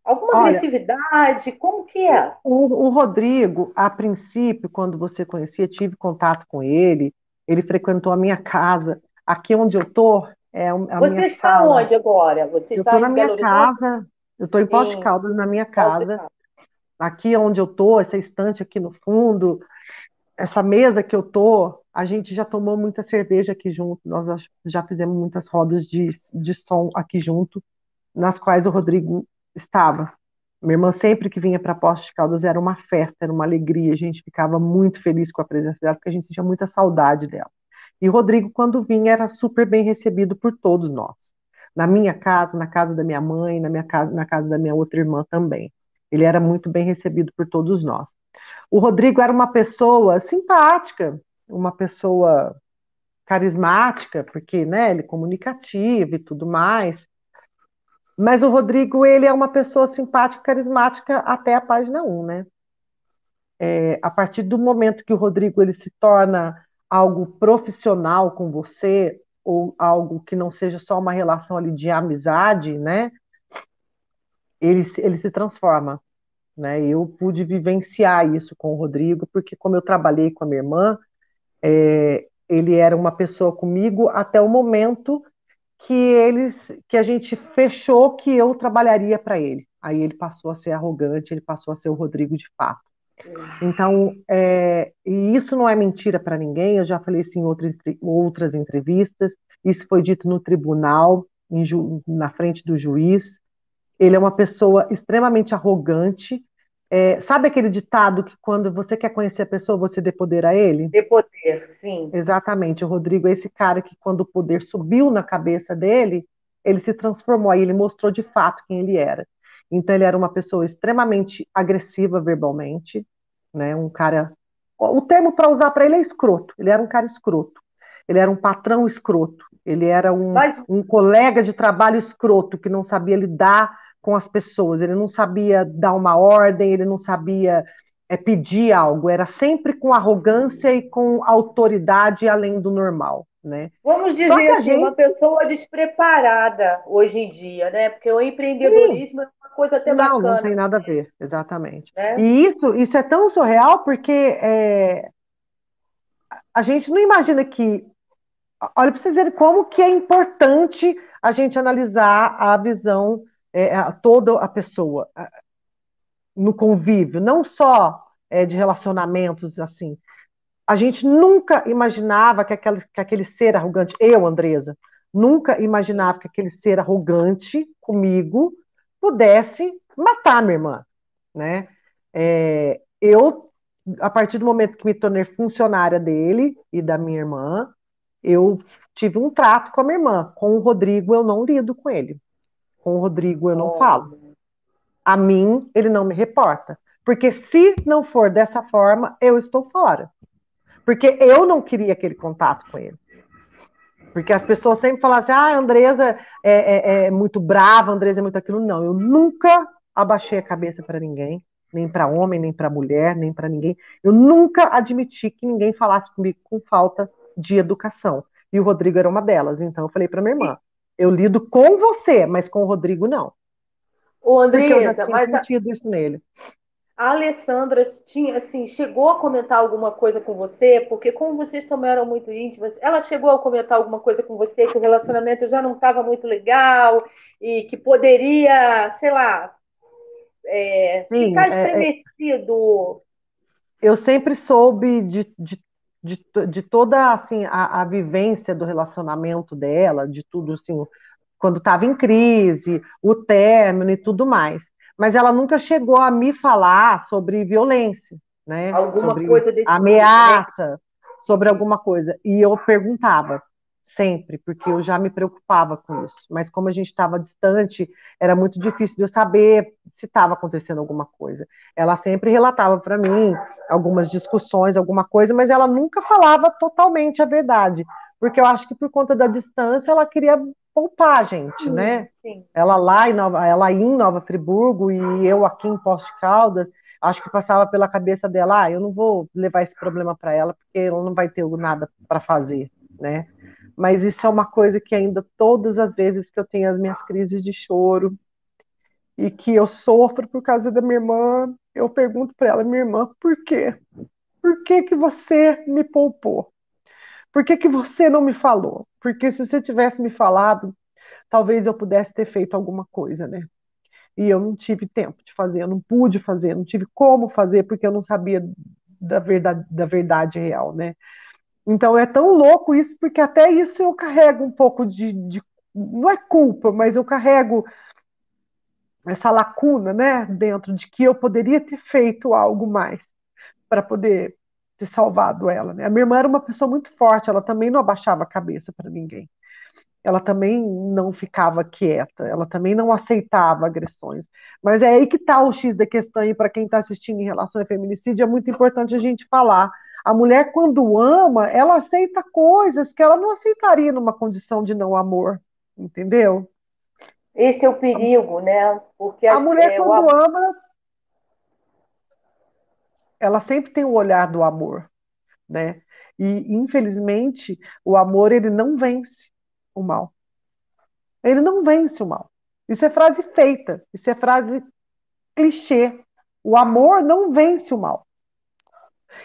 alguma Olha, agressividade? Como que é? O, o Rodrigo, a princípio, quando você conhecia, tive contato com ele, ele frequentou a minha casa. Aqui onde eu tô é a Você está sala. onde agora? Você Eu está estou na minha Belo Horizonte? casa, eu estou em Poços de Caldas, na minha casa. Aqui onde eu estou, essa estante aqui no fundo, essa mesa que eu tô, a gente já tomou muita cerveja aqui junto, nós já- já fizemos muitas rodas de, de som aqui junto, nas quais o Rodrigo estava. Minha irmã sempre que vinha para Poços de Caldas era uma festa, era uma alegria, a gente ficava muito feliz com a presença dela, porque a gente sentia muita saudade dela. E Rodrigo, quando vinha, era super bem recebido por todos nós. Na minha casa, na casa da minha mãe, na minha casa, na casa da minha outra irmã também. Ele era muito bem recebido por todos nós. O Rodrigo era uma pessoa simpática, uma pessoa carismática, porque, né, ele é comunicativo e tudo mais. Mas o Rodrigo, ele é uma pessoa simpática, carismática até a página 1, né? É, a partir do momento que o Rodrigo ele se torna algo profissional com você, ou algo que não seja só uma relação ali de amizade, né? Ele, ele se transforma, né? Eu pude vivenciar isso com o Rodrigo, porque como eu trabalhei com a minha irmã, é, ele era uma pessoa comigo até o momento que eles, que a gente fechou que eu trabalharia para ele. Aí ele passou a ser arrogante, ele passou a ser o Rodrigo de fato. Então, é, e isso não é mentira para ninguém, eu já falei isso em outras, outras entrevistas, isso foi dito no tribunal, em na frente do juiz. Ele é uma pessoa extremamente arrogante. É, sabe aquele ditado que quando você quer conhecer a pessoa, você dê poder a ele? De poder, sim. Exatamente, o Rodrigo é esse cara que, quando o poder subiu na cabeça dele, ele se transformou, aí ele mostrou de fato quem ele era. Então, ele era uma pessoa extremamente agressiva verbalmente, né? Um cara. O termo para usar para ele é escroto. Ele era um cara escroto. Ele era um patrão escroto. Ele era um, Mas, um colega de trabalho escroto que não sabia lidar com as pessoas. Ele não sabia dar uma ordem, ele não sabia é, pedir algo. Era sempre com arrogância e com autoridade além do normal, né? vamos dizer a assim, gente uma pessoa despreparada hoje em dia, né? Porque o empreendedorismo é uma coisa até Não, não bacana, tem nada a ver, exatamente. né? E isso, isso é tão surreal porque é, a gente não imagina que. Olha, para vocês verem como que é importante a gente analisar a visão, é, a- toda a pessoa no convívio, não só é, de relacionamentos assim. A gente nunca imaginava que aquele, que aquele ser arrogante, eu, Andresa, nunca imaginava que aquele ser arrogante comigo pudesse matar minha irmã, né? É, eu, a partir do momento que me tornei funcionária dele e da minha irmã, eu tive um trato com a minha irmã. Com o Rodrigo, eu não lido com ele. Com o Rodrigo, eu não falo. A mim, ele não me reporta. Porque se não for dessa forma, eu estou fora. Porque eu não queria aquele contato com ele. Porque as pessoas sempre falam assim, ah, a Andresa é, é- é muito brava, a Andresa é muito aquilo. Não, eu nunca abaixei a cabeça para ninguém, nem para homem, nem para mulher, nem para ninguém. Eu nunca admiti que ninguém falasse comigo com falta de educação. E o Rodrigo era uma delas. Então eu falei para minha irmã, eu lido com você, mas com o Rodrigo não. Ô, Porque eu já Andresa, tinha mas sentido isso nele. A Alessandra tinha, assim, chegou a comentar alguma coisa com você? Porque como vocês também eram muito íntimas, ela chegou a comentar alguma coisa com você que o relacionamento já não estava muito legal e que poderia, sei lá, é, Sim, ficar é- é- estremecido. eu sempre soube de, de de, de toda assim a, a, vivência do relacionamento dela, de tudo assim, quando estava em crise, o término e tudo mais. Mas ela nunca chegou a me falar sobre violência, né? Alguma sobre coisa desse ameaça, tipo, né? sobre alguma coisa. E eu perguntava, sempre, porque eu já me preocupava com isso. Mas como a gente estava distante, era muito difícil de eu saber se estava acontecendo alguma coisa. Ela sempre relatava para mim algumas discussões, alguma coisa, mas ela nunca falava totalmente a verdade, porque eu acho que por conta da distância ela queria poupar a gente, sim, né? Sim. Ela lá em Nova, ela em Nova Friburgo e eu aqui em Poste Caldas, acho que passava pela cabeça dela, ah, eu não vou levar esse problema para ela porque ela não vai ter nada para fazer, né? mas isso é uma coisa que ainda todas as vezes que eu tenho as minhas crises de choro e que eu sofro por causa da minha irmã, eu pergunto para ela, minha irmã, por quê? Por que que você me poupou? Por que que você não me falou? Porque se você tivesse me falado, talvez eu pudesse ter feito alguma coisa, né? E eu não tive tempo de fazer, eu não pude fazer, não tive como fazer porque eu não sabia da verdade, da verdade real, né? Então é tão louco isso, porque até isso eu carrego um pouco de, de não é culpa, mas eu carrego essa lacuna, né, dentro de que eu poderia ter feito algo mais para poder ter salvado ela. Né? A minha irmã era uma pessoa muito forte, ela também não abaixava a cabeça para ninguém. Ela também não ficava quieta, ela também não aceitava agressões. Mas é aí que está o X da questão, e para quem está assistindo em relação ao feminicídio, é muito importante a gente falar a mulher, quando ama, ela aceita coisas que ela não aceitaria numa condição de não amor, entendeu? Esse é o perigo, né? Porque a mulher, é, quando o... ama, ela sempre tem o olhar do amor, né? E, infelizmente, o amor, ele não vence o mal. Ele não vence o mal. Isso é frase feita, isso é frase clichê. O amor não vence o mal.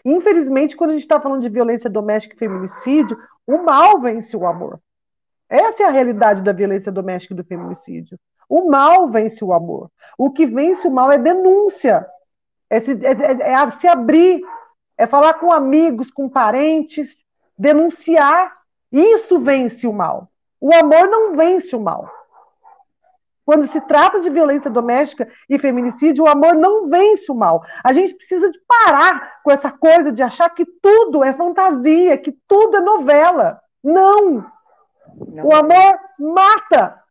Infelizmente, quando a gente está falando de violência doméstica e feminicídio, o mal vence o amor. Essa é a realidade da violência doméstica e do feminicídio. O mal vence o amor. O que vence o mal é denúncia, é se, é, é, é se abrir, é falar com amigos, com parentes, denunciar. Isso vence o mal. O amor não vence o mal. Quando se trata de violência doméstica e feminicídio, o amor não vence o mal. A gente precisa de parar com essa coisa de achar que tudo é fantasia, que tudo é novela. Não! não. O amor mata.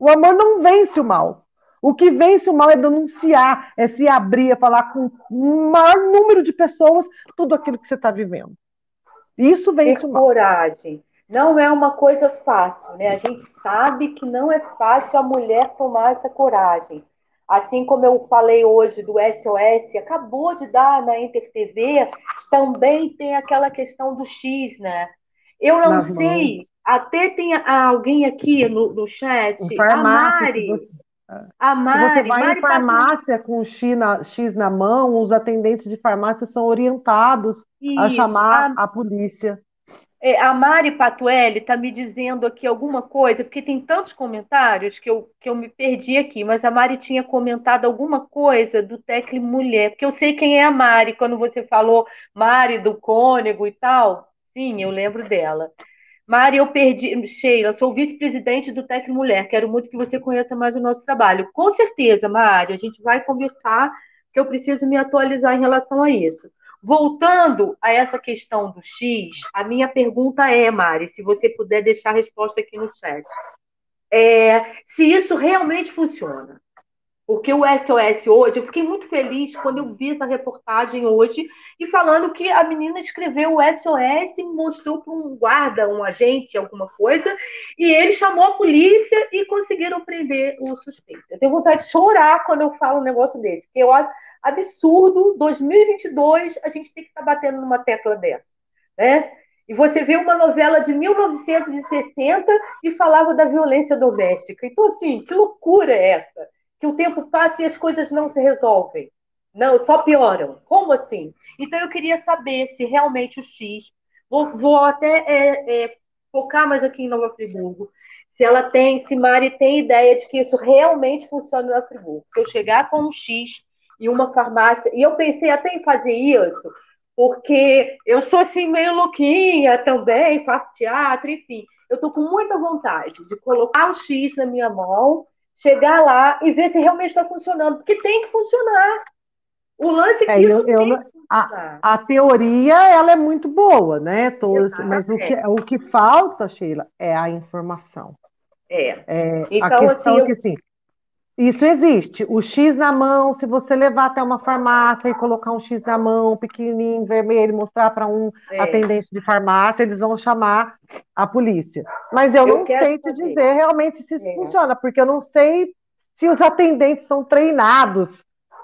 O amor não vence o mal. O que vence o mal é denunciar, é se abrir, é falar com o maior número de pessoas tudo aquilo que você está vivendo. Isso vence Ter o mal. coragem não é uma coisa fácil, né? A gente sabe que não é fácil a mulher tomar essa coragem. Assim como eu falei hoje do SOS, acabou de dar na Inter TV, também tem aquela questão do X, né? Eu não Nas sei, mãos. até tem alguém aqui no, no chat, a Mari. A Mari, Se você vai Mari em farmácia tá... com X na, X na mão, os atendentes de farmácia são orientados Isso, a chamar a... a polícia. É, a Mari Patuelli está me dizendo aqui alguma coisa, porque tem tantos comentários que eu, que eu me perdi aqui, mas a Mari tinha comentado alguma coisa do Tecle Mulher, porque eu sei quem é a Mari, quando você falou Mari do Cônego e tal. Sim, eu lembro dela. Mari, eu perdi. Sheila, sou vice-presidente do Tec Mulher. Quero muito que você conheça mais o nosso trabalho. Com certeza, Mari, a gente vai conversar, que eu preciso me atualizar em relação a isso. Voltando a essa questão do X, a minha pergunta é, Mari, se você puder deixar a resposta aqui no chat. É, se isso realmente funciona. Porque o SOS hoje, eu fiquei muito feliz quando eu vi essa reportagem hoje e falando que a menina escreveu o SOS e mostrou para um guarda, um agente, alguma coisa, e ele chamou a polícia e conseguiram prender o suspeito. Eu tenho vontade de chorar quando eu falo um negócio desse, porque eu acho absurdo, 2022, a gente tem que estar tá batendo numa tecla dessa, né? E você vê uma novela de 1960 e falava da violência doméstica. Então, assim, que loucura é essa? Que o tempo passa e as coisas não se resolvem. Não, só pioram. Como assim? Então eu queria saber se realmente o X, vou, vou até é, é, focar mais aqui em Nova Friburgo, se ela tem, se Mari tem ideia de que isso realmente funciona na Friburgo. Se eu chegar com um X e uma farmácia, e eu pensei até em fazer isso, porque eu sou assim meio louquinha também, faço teatro, enfim. Eu estou com muita vontade de colocar o X na minha mão, chegar lá e ver se realmente está funcionando, porque tem que funcionar. O lance é que é, isso eu, eu, a, a, teoria ela é muito boa, né? Todos, mas o que, o que falta, Sheila, é a informação. É. é então, a questão assim, é que assim, isso existe. O X na mão, se você levar até uma farmácia e colocar um X na mão, pequenininho, vermelho, mostrar para um é. atendente de farmácia, eles vão chamar a polícia. Mas eu, eu não sei te dizer realmente se isso é. funciona, porque eu não sei se os atendentes são treinados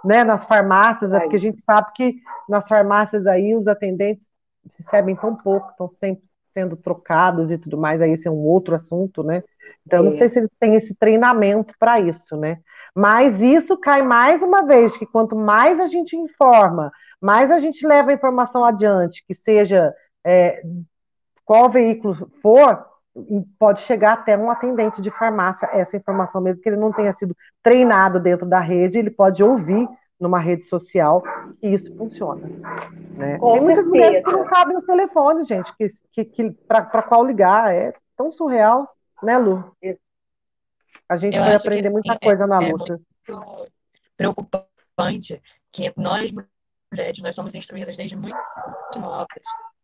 né, nas farmácias, é porque a gente sabe que nas farmácias aí os atendentes recebem tão pouco, estão sempre sendo trocados e tudo mais, aí esse é um outro assunto, né? Então, é. não sei se eles têm esse treinamento para isso, né? Mas isso cai mais uma vez, que quanto mais a gente informa, mais a gente leva a informação adiante, que seja é, qual veículo for, pode chegar até um atendente de farmácia essa informação, mesmo que ele não tenha sido treinado dentro da rede, ele pode ouvir numa rede social e isso funciona. Né? Com Tem muitas certeza. mulheres que não sabem os telefones, gente, que, que, que para qual ligar, é tão surreal, né, Lu? A gente Eu vai aprender muita é, coisa na é luta. Muito preocupante que nós mulheres nós somos instruídas desde muito novas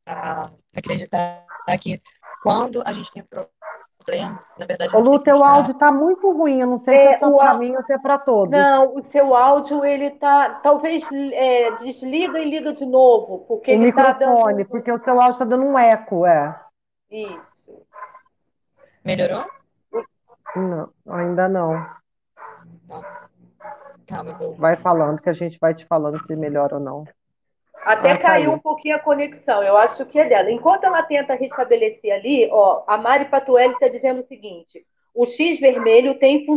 a acreditar que quando a gente tem problema, na verdade. Ô, Lu, teu áudio está muito ruim. Eu não sei é, se é só para mim ou se é para todos. Não, o seu áudio ele tá. Talvez é, desliga e liga de novo, porque o ele microfone, tá dando... porque o seu áudio está dando um eco, é. Isso. Melhorou? Não, ainda não. Calma, vou... Vai falando que a gente vai te falando se melhora ou não. Até caiu um pouquinho a conexão, eu acho que é dela. Enquanto ela tenta restabelecer ali, ó, a Mari Patuelli está dizendo o seguinte: o X vermelho tem fun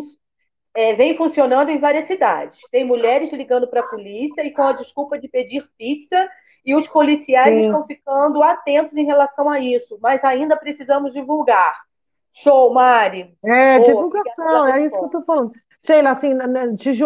é, vem funcionando em várias cidades. Tem mulheres ligando para a polícia e com a desculpa de pedir pizza, e os policiais Sim. estão ficando atentos em relação a isso, mas ainda precisamos divulgar. Show, Mari. É, Boa, divulgação, é isso que eu estou falando. Sheila, assim,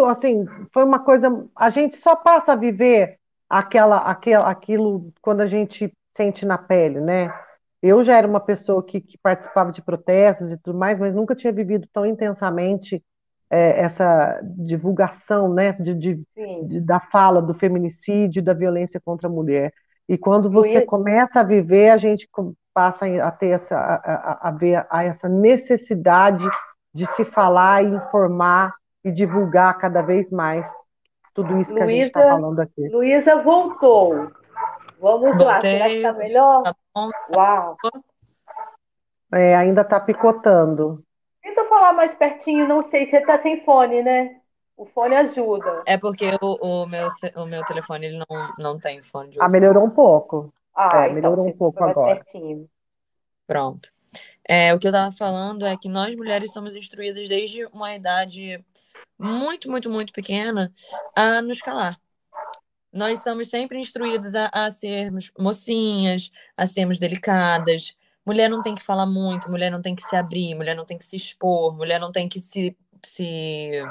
assim, foi uma coisa. A gente só passa a viver aquela, aquela, aquilo quando a gente sente na pele, né? Eu já era uma pessoa que, que participava de protestos e tudo mais, mas nunca tinha vivido tão intensamente é, essa divulgação, né, de, de, de, da fala do feminicídio, da violência contra a mulher. E quando você começa a viver, a gente passa a ter essa, a, a, ver a essa necessidade de se falar e informar e divulgar cada vez mais tudo isso que Luísa, a gente está falando aqui. Luísa voltou. Vamos Voltei, lá, será que está melhor? Tá Uau! É, ainda está picotando. Tenta falar mais pertinho, não sei, você está sem fone, né? O fone ajuda. É porque o, o, meu, o meu telefone ele não, não tem fone de Ah, melhorou um pouco. Ah, é, então, melhorou um pouco agora. Pertinho. Pronto. É, o que eu estava falando é que nós mulheres somos instruídas desde uma idade muito, muito, muito pequena a nos calar. Nós somos sempre instruídas a, a sermos mocinhas, a sermos delicadas. Mulher não tem que falar muito, mulher não tem que se abrir, mulher não tem que se expor, mulher não tem que se, se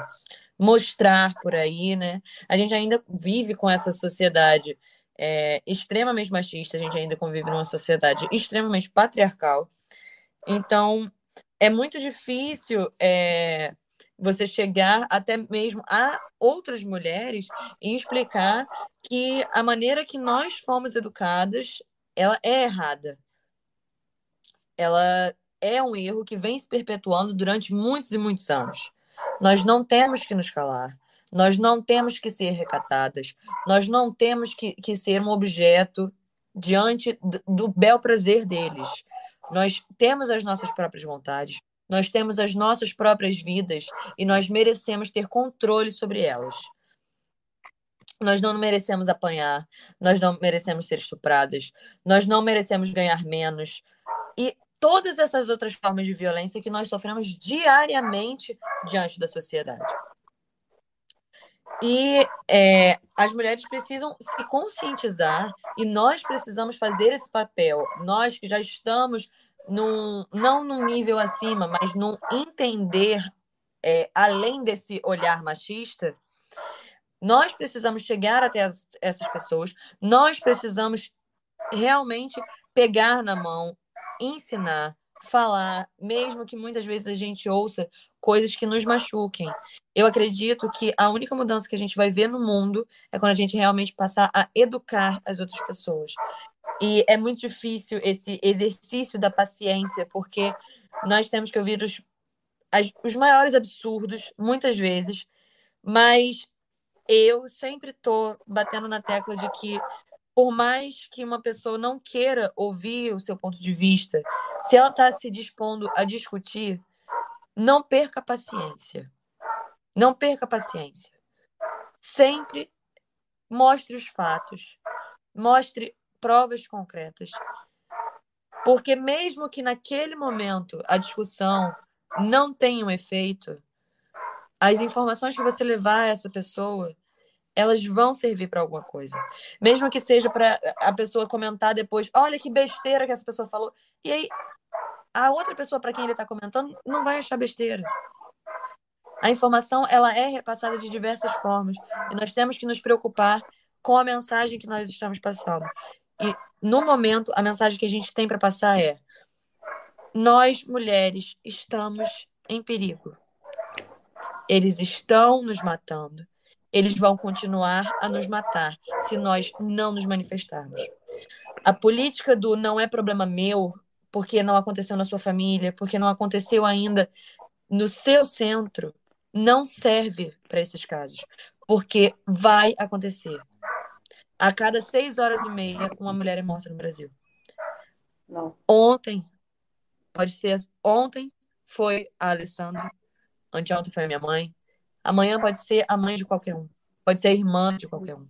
mostrar por aí, né? A gente ainda vive com essa sociedade é, extremamente machista, a gente ainda convive numa sociedade extremamente patriarcal. Então, é muito difícil é, você chegar até mesmo a outras mulheres e explicar que a maneira que nós fomos educadas, ela é errada. Ela é um erro que vem se perpetuando durante muitos e muitos anos. Nós não temos que nos calar. Nós não temos que ser recatadas. Nós não temos que, que ser um objeto diante do bel prazer deles. Nós temos as nossas próprias vontades, nós temos as nossas próprias vidas e nós merecemos ter controle sobre elas. Nós não merecemos apanhar, nós não merecemos ser estupradas, nós não merecemos ganhar menos. E todas essas outras formas de violência que nós sofremos diariamente diante da sociedade. E é, as mulheres precisam se conscientizar e nós precisamos fazer esse papel. Nós que já estamos num, não num nível acima, mas num entender é, além desse olhar machista, Nós precisamos chegar até as, essas pessoas, nós precisamos realmente pegar na mão, ensinar, falar, mesmo que muitas vezes a gente ouça coisas que nos machuquem. Eu acredito que a única mudança que a gente vai ver no mundo é quando a gente realmente passar a educar as outras pessoas. E é muito difícil esse exercício da paciência, porque nós temos que ouvir os, as, os maiores absurdos, muitas vezes, mas eu sempre estou batendo na tecla de que por mais que uma pessoa não queira ouvir o seu ponto de vista, se ela está se dispondo a discutir, não perca a paciência. Não perca a paciência. Sempre mostre os fatos, mostre provas concretas. Porque mesmo que naquele momento a discussão não tenha um efeito, as informações que você levar a essa pessoa elas vão servir para alguma coisa. Mesmo que seja para a pessoa comentar depois, olha que besteira que essa pessoa falou. E aí, a outra pessoa para quem ele está comentando não vai achar besteira. A informação ela é repassada de diversas formas e nós temos que nos preocupar com a mensagem que nós estamos passando. E no momento, a mensagem que a gente tem para passar é: nós mulheres estamos em perigo. Eles estão nos matando eles vão continuar a nos matar se nós não nos manifestarmos. A política do não é problema meu, porque não aconteceu na sua família, porque não aconteceu ainda no seu centro, não serve para esses casos, porque vai acontecer. A cada seis horas e meia, uma mulher é morta no Brasil. Não. Ontem, pode ser, ontem foi a Alessandra, anteontem foi a minha mãe, Amanhã pode ser a mãe de qualquer um. Pode ser a irmã de qualquer um.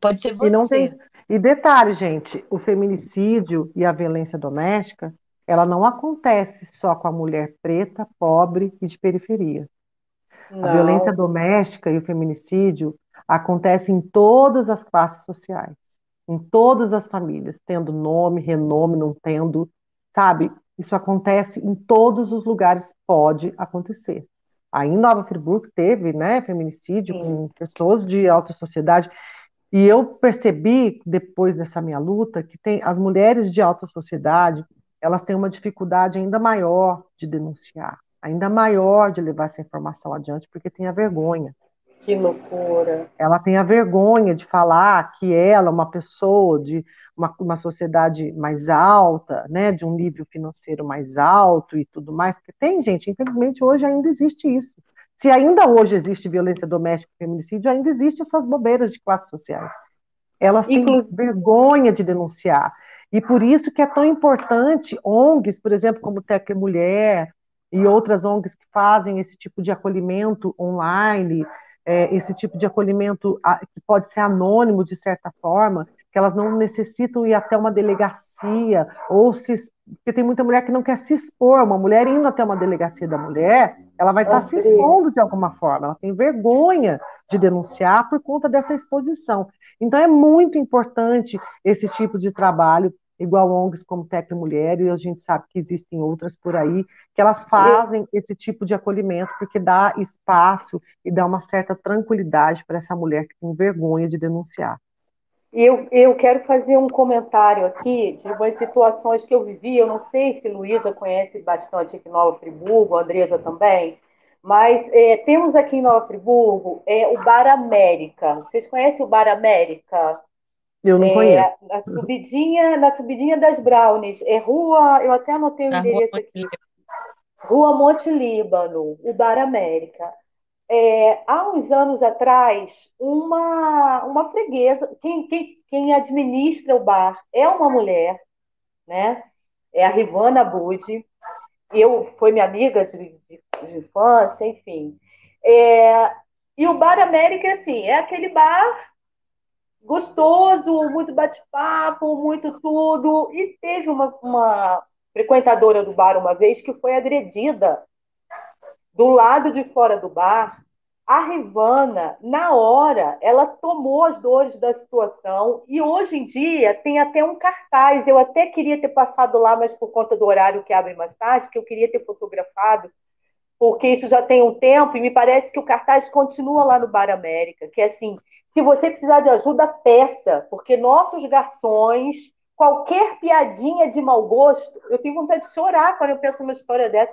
Pode ser você. E, não tem... e detalhe, gente, o feminicídio e a violência doméstica, ela não acontece só com a mulher preta, pobre e de periferia. Não. A violência doméstica e o feminicídio acontecem em todas as classes sociais, em todas as famílias, tendo nome, renome, não tendo, sabe? Isso acontece em todos os lugares, pode acontecer. Aí em Nova Friburgo teve, né, feminicídio Sim. com pessoas de alta sociedade. E eu percebi, depois dessa minha luta, que tem as mulheres de alta sociedade, elas têm uma dificuldade ainda maior de denunciar, ainda maior de levar essa informação adiante, porque tem a vergonha. Que loucura. Ela tem a vergonha de falar que ela, uma pessoa de uma, uma sociedade mais alta, né, de um nível financeiro mais alto e tudo mais, porque tem, gente, infelizmente hoje ainda existe isso. Se ainda hoje existe violência doméstica e feminicídio, ainda existe essas bobeiras de classes sociais. Elas têm Inclu vergonha de denunciar. E por isso que é tão importante ONGs, por exemplo, como Tec Mulher e outras ONGs que fazem esse tipo de acolhimento online, é, esse tipo de acolhimento que pode ser anônimo de certa forma, que elas não necessitam ir até uma delegacia, ou se. Porque tem muita mulher que não quer se expor, uma mulher indo até uma delegacia da mulher, ela vai estar se expondo de alguma forma, ela tem vergonha de denunciar por conta dessa exposição. Então é muito importante esse tipo de trabalho igual ONGs como Tecno Mulher, e a gente sabe que existem outras por aí, que elas fazem esse tipo de acolhimento, porque dá espaço e dá uma certa tranquilidade para essa mulher que tem vergonha de denunciar. Eu, eu quero fazer um comentário aqui de umas situações que eu vivi. Eu não sei se Luísa conhece bastante aqui em Nova Friburgo, a Andresa também, mas é, temos aqui em Nova Friburgo é, o Bar América. Vocês conhecem o Bar América? Eu não é, conheço. Na subidinha, na subidinha das Brownies. É rua, eu até anotei o na endereço rua aqui. Rua Monte Líbano, o Bar América. É, há uns anos atrás, uma, uma freguesa, quem, quem, quem administra o bar é uma mulher, né? É a Rivana Budi. Eu foi minha amiga de, de, de infância, enfim. É, e o Bar América, assim, é aquele bar gostoso, muito bate-papo, muito tudo. E teve uma, uma frequentadora do bar uma vez que foi agredida do lado de fora do bar. A Rivana, na hora, ela tomou as dores da situação e hoje em dia tem até um cartaz. Eu até queria ter passado lá, mas por conta do horário que abre mais tarde, que eu queria ter fotografado. porque isso já tem um tempo e me parece que o cartaz continua lá no Bar América, que é assim, se você precisar de ajuda, peça, porque nossos garçons, qualquer piadinha de mau gosto, eu tenho vontade de chorar quando eu penso numa história dessa.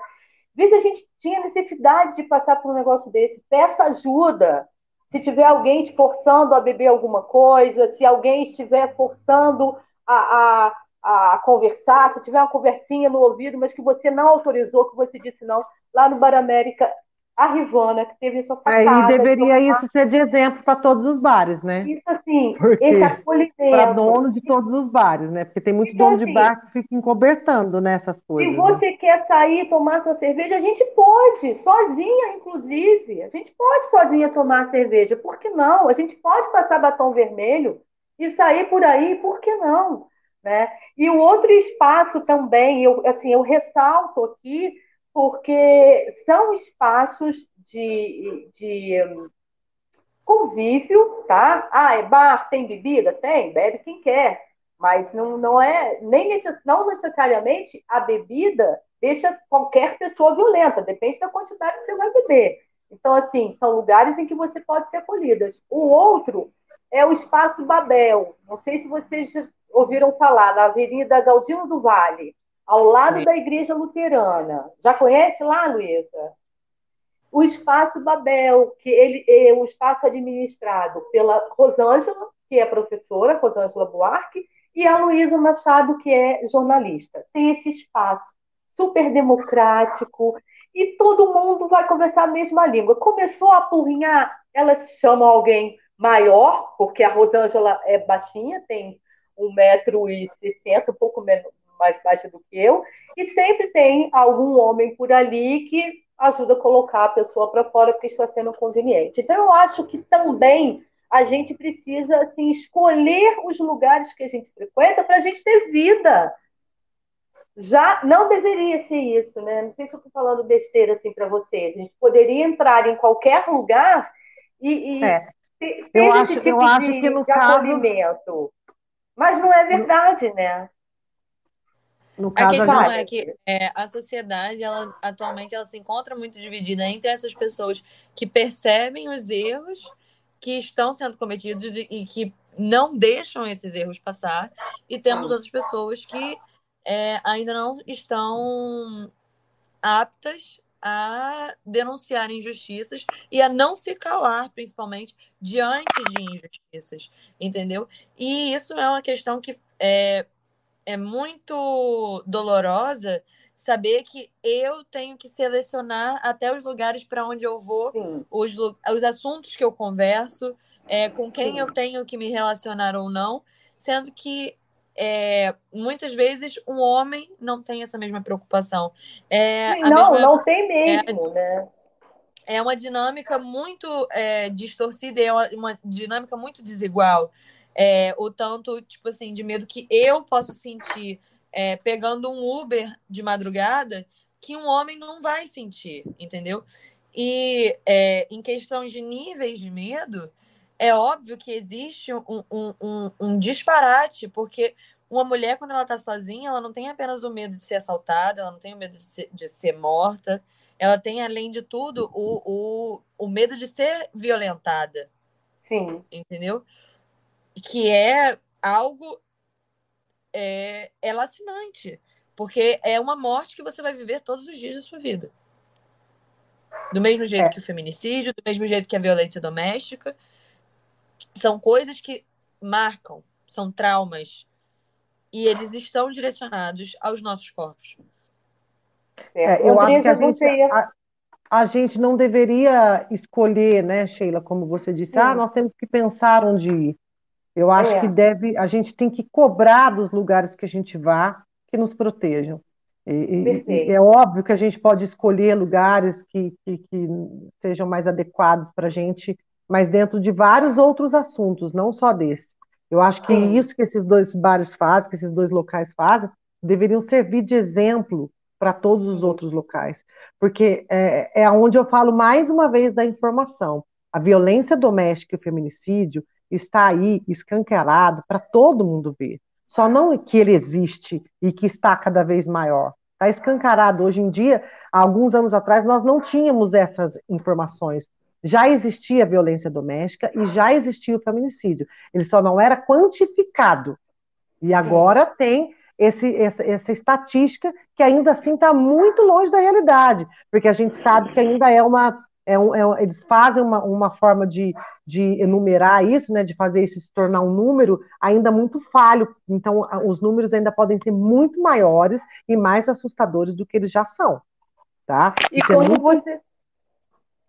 Vê se a gente tinha necessidade de passar por um negócio desse. Peça ajuda. Se tiver alguém te forçando a beber alguma coisa, se alguém estiver forçando a, a, a conversar, se tiver uma conversinha no ouvido, mas que você não autorizou, que você disse não, lá no Bar América a Rivana, que teve essa sacada. Aí deveria isso ser de exemplo para todos os bares, né? Isso assim, Porque esse acolhimento. Para dono de todos os bares, né? Porque tem muito então, dono assim, de bar que fica encobertando nessas coisas. Se você né? quer sair tomar sua cerveja, a gente pode, sozinha, inclusive. A gente pode sozinha tomar cerveja, por que não? A gente pode passar batom vermelho e sair por aí, por que não? Né? E o outro espaço também, eu, assim, eu ressalto aqui porque são espaços de, de convívio, tá? Ah, é bar, tem bebida? Tem, bebe quem quer. Mas não, não é, nem necess, não necessariamente a bebida deixa qualquer pessoa violenta, depende da quantidade que você vai beber. Então, assim, são lugares em que você pode ser acolhida. O outro é o Espaço Babel. Não sei se vocês ouviram falar, na Avenida Galdino do Vale ao lado Sim. da Igreja Luterana. Já conhece lá, Luísa? O Espaço Babel, que ele é um espaço administrado pela Rosângela, que é professora, Rosângela Buarque, e a Luísa Machado, que é jornalista. Tem esse espaço super democrático e todo mundo vai conversar a mesma língua. Começou a apurrinhar, elas chamam alguém maior, porque a Rosângela é baixinha, tem 1,60m, um pouco menos, mais baixa do que eu, e sempre tem algum homem por ali que ajuda a colocar a pessoa para fora porque está sendo conveniente. Então, eu acho que também a gente precisa assim, escolher os lugares que a gente frequenta para a gente ter vida. Já não deveria ser isso, né? Não sei se eu estou falando besteira assim para vocês. A gente poderia entrar em qualquer lugar e, e é. ter, eu esse acho, tipo eu de, acho que no de caso... Mas não é verdade, né? No caso, a questão a é que é, a sociedade, ela atualmente, ela se encontra muito dividida entre essas pessoas que percebem os erros que estão sendo cometidos e, e que não deixam esses erros passar, e temos outras pessoas que é, ainda não estão aptas a denunciar injustiças e a não se calar, principalmente, diante de injustiças, entendeu? E isso é uma questão que é, é muito dolorosa saber que eu tenho que selecionar até os lugares para onde eu vou, os, os assuntos que eu converso, é, com quem Sim. eu tenho que me relacionar ou não, sendo que é, muitas vezes um homem não tem essa mesma preocupação. É, Sim, não, mesma, não tem mesmo, é, né? É uma dinâmica muito é, distorcida, é uma, uma dinâmica muito desigual. É, o tanto, tipo assim, de medo que eu posso sentir é, pegando um Uber de madrugada que um homem não vai sentir, entendeu? E é, em questão de níveis de medo, é óbvio que existe um, um, um, um disparate, porque uma mulher, quando ela está sozinha, ela não tem apenas o medo de ser assaltada, ela não tem o medo de ser, de ser morta, ela tem, além de tudo, o, o, o medo de ser violentada. Sim. Entendeu? Que é algo é, é lacinante, porque é uma morte que você vai viver todos os dias da sua vida. Do mesmo jeito é. que o feminicídio, do mesmo jeito que a violência doméstica. São coisas que marcam, são traumas. E eles estão direcionados aos nossos corpos. É, eu acho que a gente, a, a gente, não deveria escolher, né, Sheila, como você disse, ah, nós temos que pensar onde ir. Eu acho é. que deve, a gente tem que cobrar dos lugares que a gente vá que nos protejam. E, e, é óbvio que a gente pode escolher lugares que, que, que sejam mais adequados para a gente, mas dentro de vários outros assuntos, não só desse. Eu acho que Sim. isso que esses dois bares fazem, que esses dois locais fazem, deveriam servir de exemplo para todos os outros locais, porque é, é onde eu falo mais uma vez da informação. A violência doméstica e o feminicídio está aí escancarado para todo mundo ver. Só não que ele existe e que está cada vez maior, Está escancarado. Hoje em dia, há alguns anos atrás, nós não tínhamos essas informações. Já existia violência doméstica e já existia o feminicídio. Ele só não era quantificado. E agora Sim. tem esse, essa, essa estatística que ainda assim está muito longe da realidade, porque a gente sabe que ainda é uma. É um, é, eles fazem uma, uma forma de, de enumerar isso, né, de fazer isso se tornar um número ainda muito falho. Então, os números ainda podem ser muito maiores e mais assustadores do que eles já são. Tá? E isso é como é muito, você.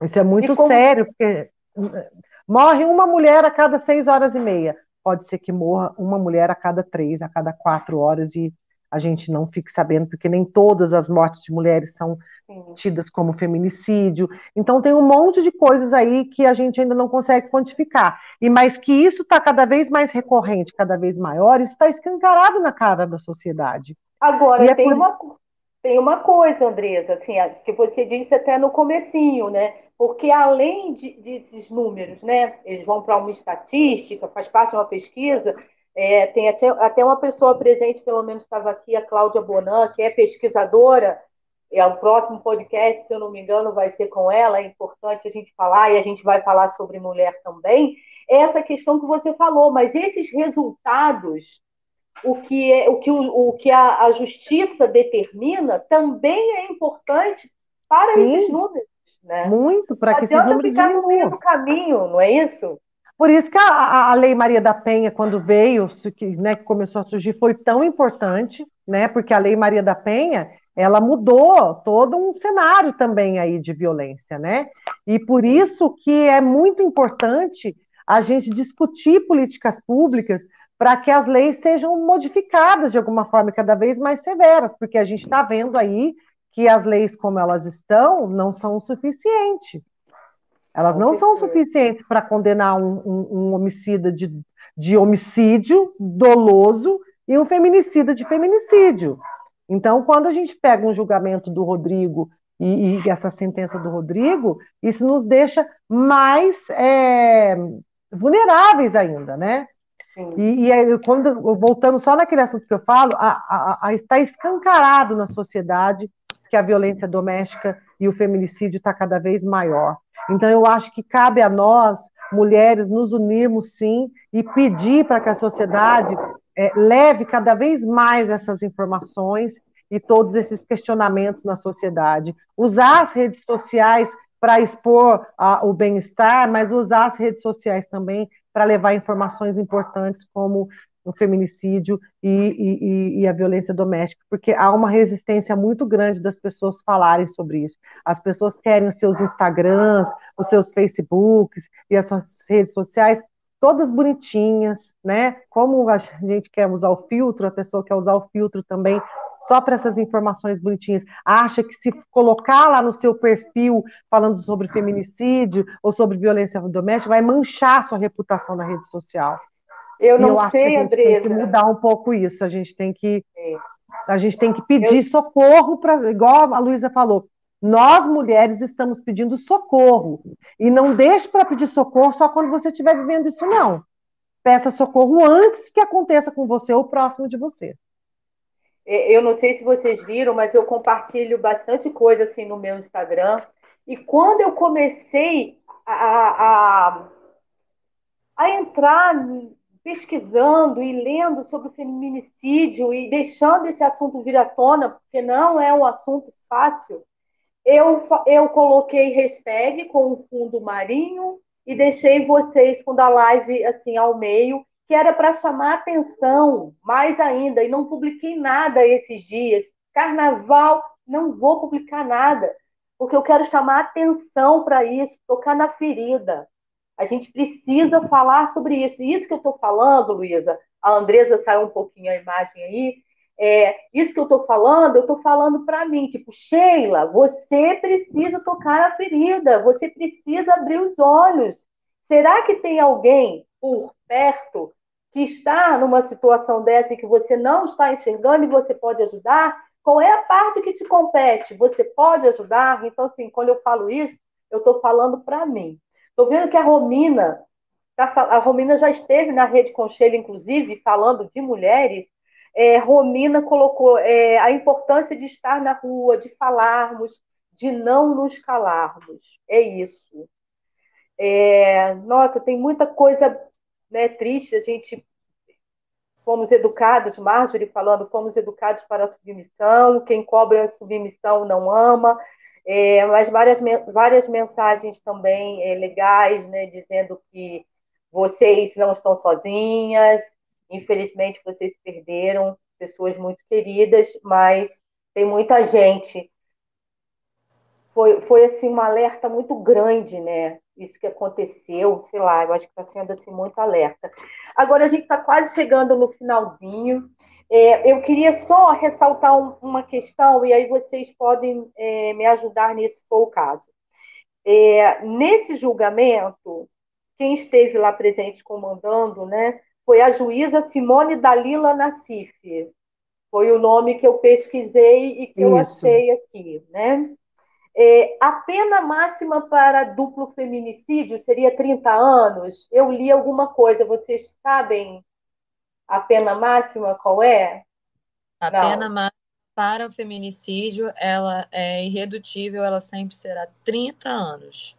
Isso é muito como... sério, porque eh, morre uma mulher a cada seis horas e meia pode ser que morra uma mulher a cada três, a cada quatro horas, e a gente não fique sabendo, porque nem todas as mortes de mulheres são Sim. tidas como feminicídio. Então tem um monte de coisas aí que a gente ainda não consegue quantificar. E mas que isso está cada vez mais recorrente, cada vez maior, isso está escancarado na cara da sociedade. Agora é tem por... uma tem uma coisa, Andresa, assim, que você disse até no comecinho, né? porque além de, desses números, né, eles vão para uma estatística, faz parte de uma pesquisa, é, tem até, até, uma pessoa presente, pelo menos estava aqui, a Cláudia Bonan, que é pesquisadora, é o próximo podcast, se eu não me engano, vai ser com ela, é importante a gente falar, e a gente vai falar sobre mulher também, é essa questão que você falou, mas esses resultados, o que, é, o que, o, o que a, a justiça determina, também é importante para Sim. esses números. Né? Muito, para que esses números ficar no meio do caminho, não é isso? Por isso que a, a, Lei Maria da Penha, quando veio, que, né, que começou a surgir, foi tão importante, né? Porque a Lei Maria da Penha, ela mudou todo um cenário também aí de violência, né? E por isso que é muito importante a gente discutir políticas públicas para que as leis sejam modificadas de alguma forma cada vez mais severas, porque a gente está vendo aí que as leis como elas estão não são o suficiente. Elas não são suficientes para condenar um, um, um homicida de, de homicídio doloso e um feminicida de feminicídio. Então, quando a gente pega um julgamento do Rodrigo e, e essa sentença do Rodrigo, isso nos deixa mais é, vulneráveis ainda, né? E, e quando, voltando só naquele assunto que eu falo, a, a, a, está escancarado na sociedade que a violência doméstica e o feminicídio está cada vez maior. Então, eu acho que cabe a nós, mulheres, nos unirmos sim e pedir para que a sociedade é, leve cada vez mais essas informações e todos esses questionamentos na sociedade. Usar as redes sociais para expor a, o bem-estar, mas usar as redes sociais também para levar informações importantes como o feminicídio e, e, e, a violência doméstica, porque há uma resistência muito grande das pessoas falarem sobre isso. As pessoas querem os seus Instagrams, os seus Facebooks e as suas redes sociais todas bonitinhas, né? Como a gente quer usar o filtro, a pessoa quer usar o filtro também só para essas informações bonitinhas. Acha que se colocar lá no seu perfil falando sobre feminicídio ou sobre violência doméstica vai manchar sua reputação na rede social. Eu não eu sei, Andresa. Tem que mudar um pouco isso. A gente tem que, é. a gente tem que pedir eu... socorro para, igual a Luísa falou. Nós mulheres estamos pedindo socorro e não deixe para pedir socorro só quando você estiver vivendo isso não. Peça socorro antes que aconteça com você ou próximo de você. É, eu não sei se vocês viram, mas eu compartilho bastante coisa assim no meu Instagram. E quando eu comecei a, a, a entrar pesquisando e lendo sobre o feminicídio e deixando esse assunto vir à tona, porque não é um assunto fácil, eu, eu coloquei hashtag com o fundo marinho e deixei vocês com a live assim ao meio, que era para chamar atenção mais ainda, e não publiquei nada esses dias. Carnaval, não vou publicar nada, porque eu quero chamar atenção para isso, tocar na ferida. A gente precisa falar sobre isso. Isso que eu estou falando, Luísa, a Andresa saiu um pouquinho a imagem aí. É, isso que eu estou falando, eu estou falando para mim, tipo, Sheila, você precisa tocar a ferida, você precisa abrir os olhos. Será que tem alguém por perto que está numa situação dessa e que você não está enxergando e você pode ajudar? Qual é a parte que te compete? Você pode ajudar? Então, assim, quando eu falo isso, eu estou falando para mim. Estou vendo que a Romina, tá a Romina já esteve na Rede Conselho, inclusive, falando de mulheres, é, Romina colocou é, a importância de estar na rua, de falarmos, de não nos calarmos. É isso. É, nossa, tem muita coisa né, triste. A gente fomos educados, Marjorie falando, fomos educados para a submissão. Quem cobra a submissão não ama. É, mas várias, várias mensagens também é, legais, né, dizendo que vocês não estão sozinhas, infelizmente vocês perderam pessoas muito queridas, mas tem muita gente. Foi, foi assim um alerta muito grande, né? Isso que aconteceu, sei lá, eu acho que está sendo assim muito alerta. Agora a gente está quase chegando no finalzinho. É, eu queria só ressaltar um, uma questão, e aí vocês podem é, me ajudar nisso, se for o caso. É, nesse julgamento, quem esteve lá presente comandando né, foi a juíza Simone Dalila Nassif. Foi o nome que eu pesquisei e que Isso. eu achei aqui. Né? É, a pena máxima para duplo feminicídio seria 30 anos? Eu li alguma coisa, vocês sabem a pena máxima qual é? A Não. pena máxima para o feminicídio, ela é irredutível, ela sempre será 30 anos.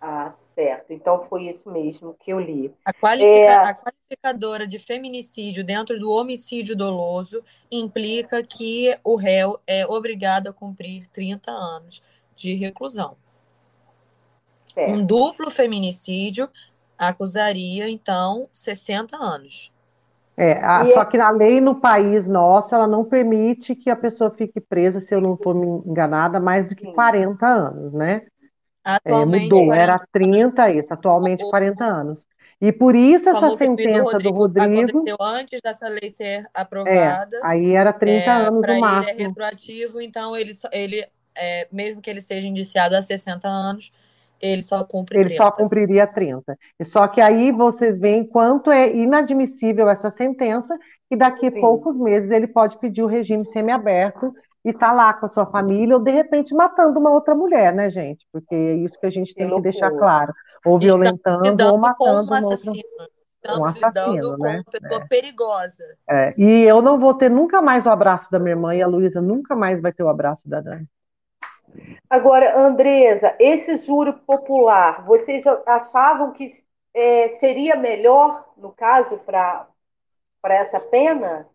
Ah, certo. Então foi isso mesmo que eu li. A, qualifica... é... a qualificadora de feminicídio dentro do homicídio doloso implica que o réu é obrigado a cumprir 30 anos de reclusão. Certo. Um duplo feminicídio acusaria, então, 60 anos. É, a, só é que a lei no país nosso, ela não permite que a pessoa fique presa, se eu não estou me enganada, mais do que 40 anos, né? É, mudou, era 30 isso, atualmente 40 anos. E por isso essa sentença do Rodrigo, do Rodrigo antes dessa lei ser aprovada. É, aí era 30 é, anos no máximo. Ele é retroativo, então ele, ele é, mesmo que ele seja indiciado há 60 anos, ele só cumpre ele 30. Ele só cumpriria 30. Só que aí vocês veem quanto é inadmissível essa sentença, e daqui a poucos meses ele pode pedir o regime semiaberto e tá lá com a sua família, ou de repente matando uma outra mulher, né, gente? Porque é isso que a gente tem que, que deixar claro. Ou violentando ou matando um uma outra um assassino, né? uma pessoa é. perigosa. É. E eu não vou ter nunca mais o abraço da minha irmã, e a Luísa nunca mais vai ter o abraço da Dani. Agora, Andresa, esse júri popular, vocês achavam que é, seria melhor, no caso, para essa pena?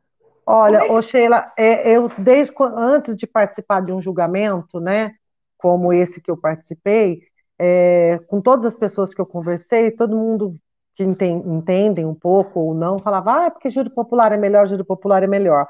Olha, é ô Sheila, é, eu desde antes de participar de um julgamento, né, como esse que eu participei, é, com todas as pessoas que eu conversei, todo mundo que entende, entendem um pouco ou não, falava, ah, porque júri popular é melhor, júri popular é melhor.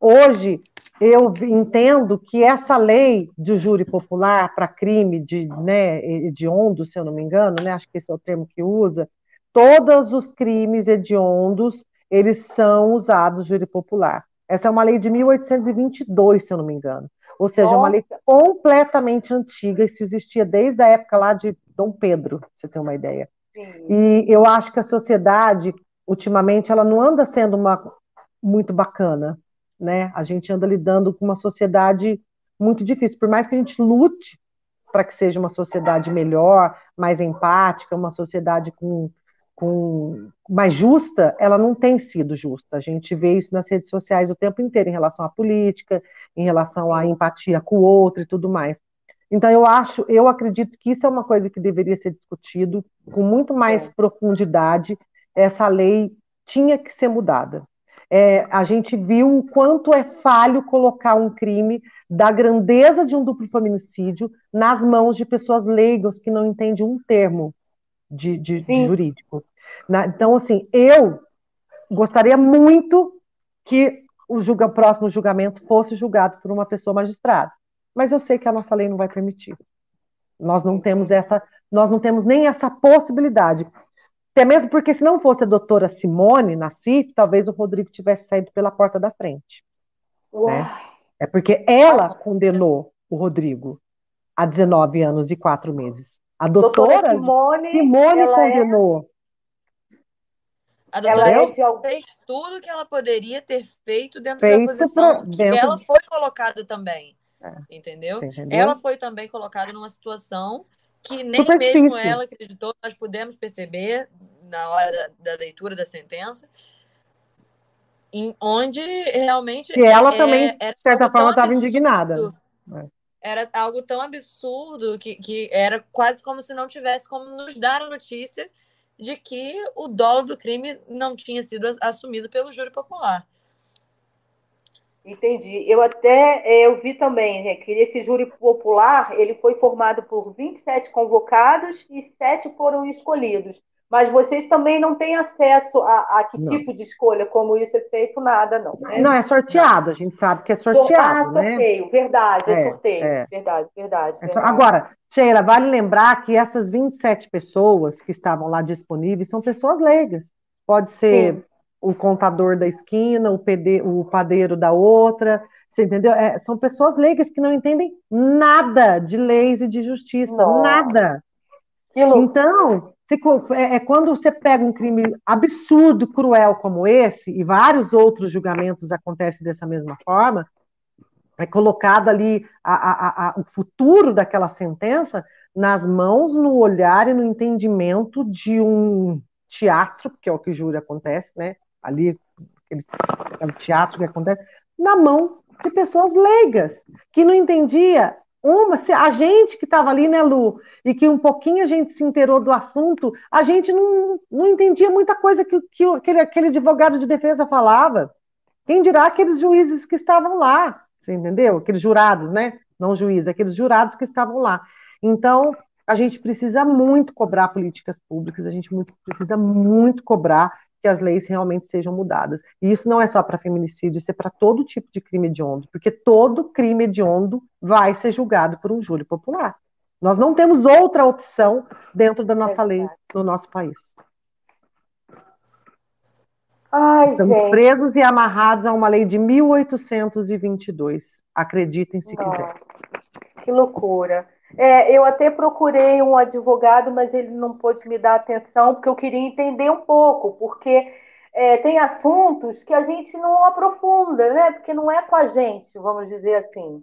Hoje, eu entendo que essa lei de júri popular para crime de, né, hediondos, se eu não me engano, né, acho que esse é o termo que usa, todos os crimes hediondos, eles são usados júri popular. Essa é uma lei de 1822, se eu não me engano. Ou seja, Nossa. é uma lei completamente antiga, isso existia desde a época lá de Dom Pedro, pra você ter uma ideia. Sim. E eu acho que a sociedade, ultimamente, ela não anda sendo uma muito bacana né? A gente anda lidando com uma sociedade muito difícil, por mais que a gente lute para que seja uma sociedade melhor, mais empática, uma sociedade com, com mais justa, ela não tem sido justa. A gente vê isso nas redes sociais o tempo inteiro em relação à política, em relação à empatia com o outro e tudo mais. Então eu acho, eu acredito que isso é uma coisa que deveria ser discutido com muito mais profundidade. Essa lei tinha que ser mudada é, a gente viu o quanto é falho colocar um crime da grandeza de um duplo feminicídio nas mãos de pessoas leigas que não entendem um termo de, de, de jurídico. Na, então, assim, eu gostaria muito que o julga, próximo julgamento fosse julgado por uma pessoa magistrada, mas eu sei que a nossa lei não vai permitir. Nós não temos essa, nós não temos nem essa possibilidade. Até mesmo porque se não fosse a doutora Simone na CIF, talvez o Rodrigo tivesse saído pela porta da frente. Né? É porque ela condenou o Rodrigo a 19 anos e 4 meses. A doutora, doutora Simone, Simone é condenou. É... A doutora ela é fez tudo que ela poderia ter feito dentro feito da posição pra, dentro... que ela foi colocada também. É, entendeu? entendeu? Ela foi também colocada numa situação que nem Super mesmo difícil. ela acreditou, nós pudemos perceber na hora da, da leitura da sentença. em, onde realmente. Que ela é, também, é, de certa forma, estava indignada. É. Era algo tão absurdo que, que era quase como se não tivesse como nos dar a notícia de que o dolo do crime não tinha sido assumido pelo júri popular. Entendi. Eu até é, eu vi também né, que esse júri popular ele foi formado por 27 convocados e sete foram escolhidos. Mas vocês também não têm acesso a, a que não. tipo de escolha, como isso é feito, nada, não. Né? Não, é sorteado, a gente sabe que é sorteado. Ah, né? sorteio, verdade, é, é sorteio. É. Verdade, verdade, é verdade. Agora, Sheila, vale lembrar que essas 27 pessoas que estavam lá disponíveis são pessoas leigas. Pode ser Sim. O contador da esquina, o, pede, o padeiro da outra, você entendeu? É, são pessoas leigas que não entendem nada de leis e de justiça, Nossa. nada. Então, é, é quando você pega um crime absurdo, cruel como esse, e vários outros julgamentos acontecem dessa mesma forma, é colocado ali a, a, a, o futuro daquela sentença nas mãos, no olhar e no entendimento de um teatro, que é o que júri acontece, né? Ali, aquele, aquele teatro que acontece, na mão de pessoas leigas, que não entendia uma, se a gente que estava ali, né, Lu, e que um pouquinho a gente se inteirou do assunto, a gente não, não entendia muita coisa que, que aquele, aquele advogado de defesa falava. Quem dirá aqueles juízes que estavam lá, você entendeu? Aqueles jurados, né? Não juízes, aqueles jurados que estavam lá. Então, a gente precisa muito cobrar políticas públicas, a gente muito, precisa muito cobrar que as leis realmente sejam mudadas. E isso não é só para feminicídio, isso é para todo tipo de crime hediondo, porque todo crime hediondo vai ser julgado por um júri popular. Nós não temos outra opção dentro da nossa é lei no nosso país. Ai, Estamos gente. presos e amarrados a uma lei de 1822. Acreditem se Nossa, quiser. Que loucura. É, eu até procurei um advogado, mas ele não pôde me dar atenção, porque eu queria entender um pouco, porque é, tem assuntos que a gente não aprofunda, né? Porque não é com a gente, vamos dizer assim.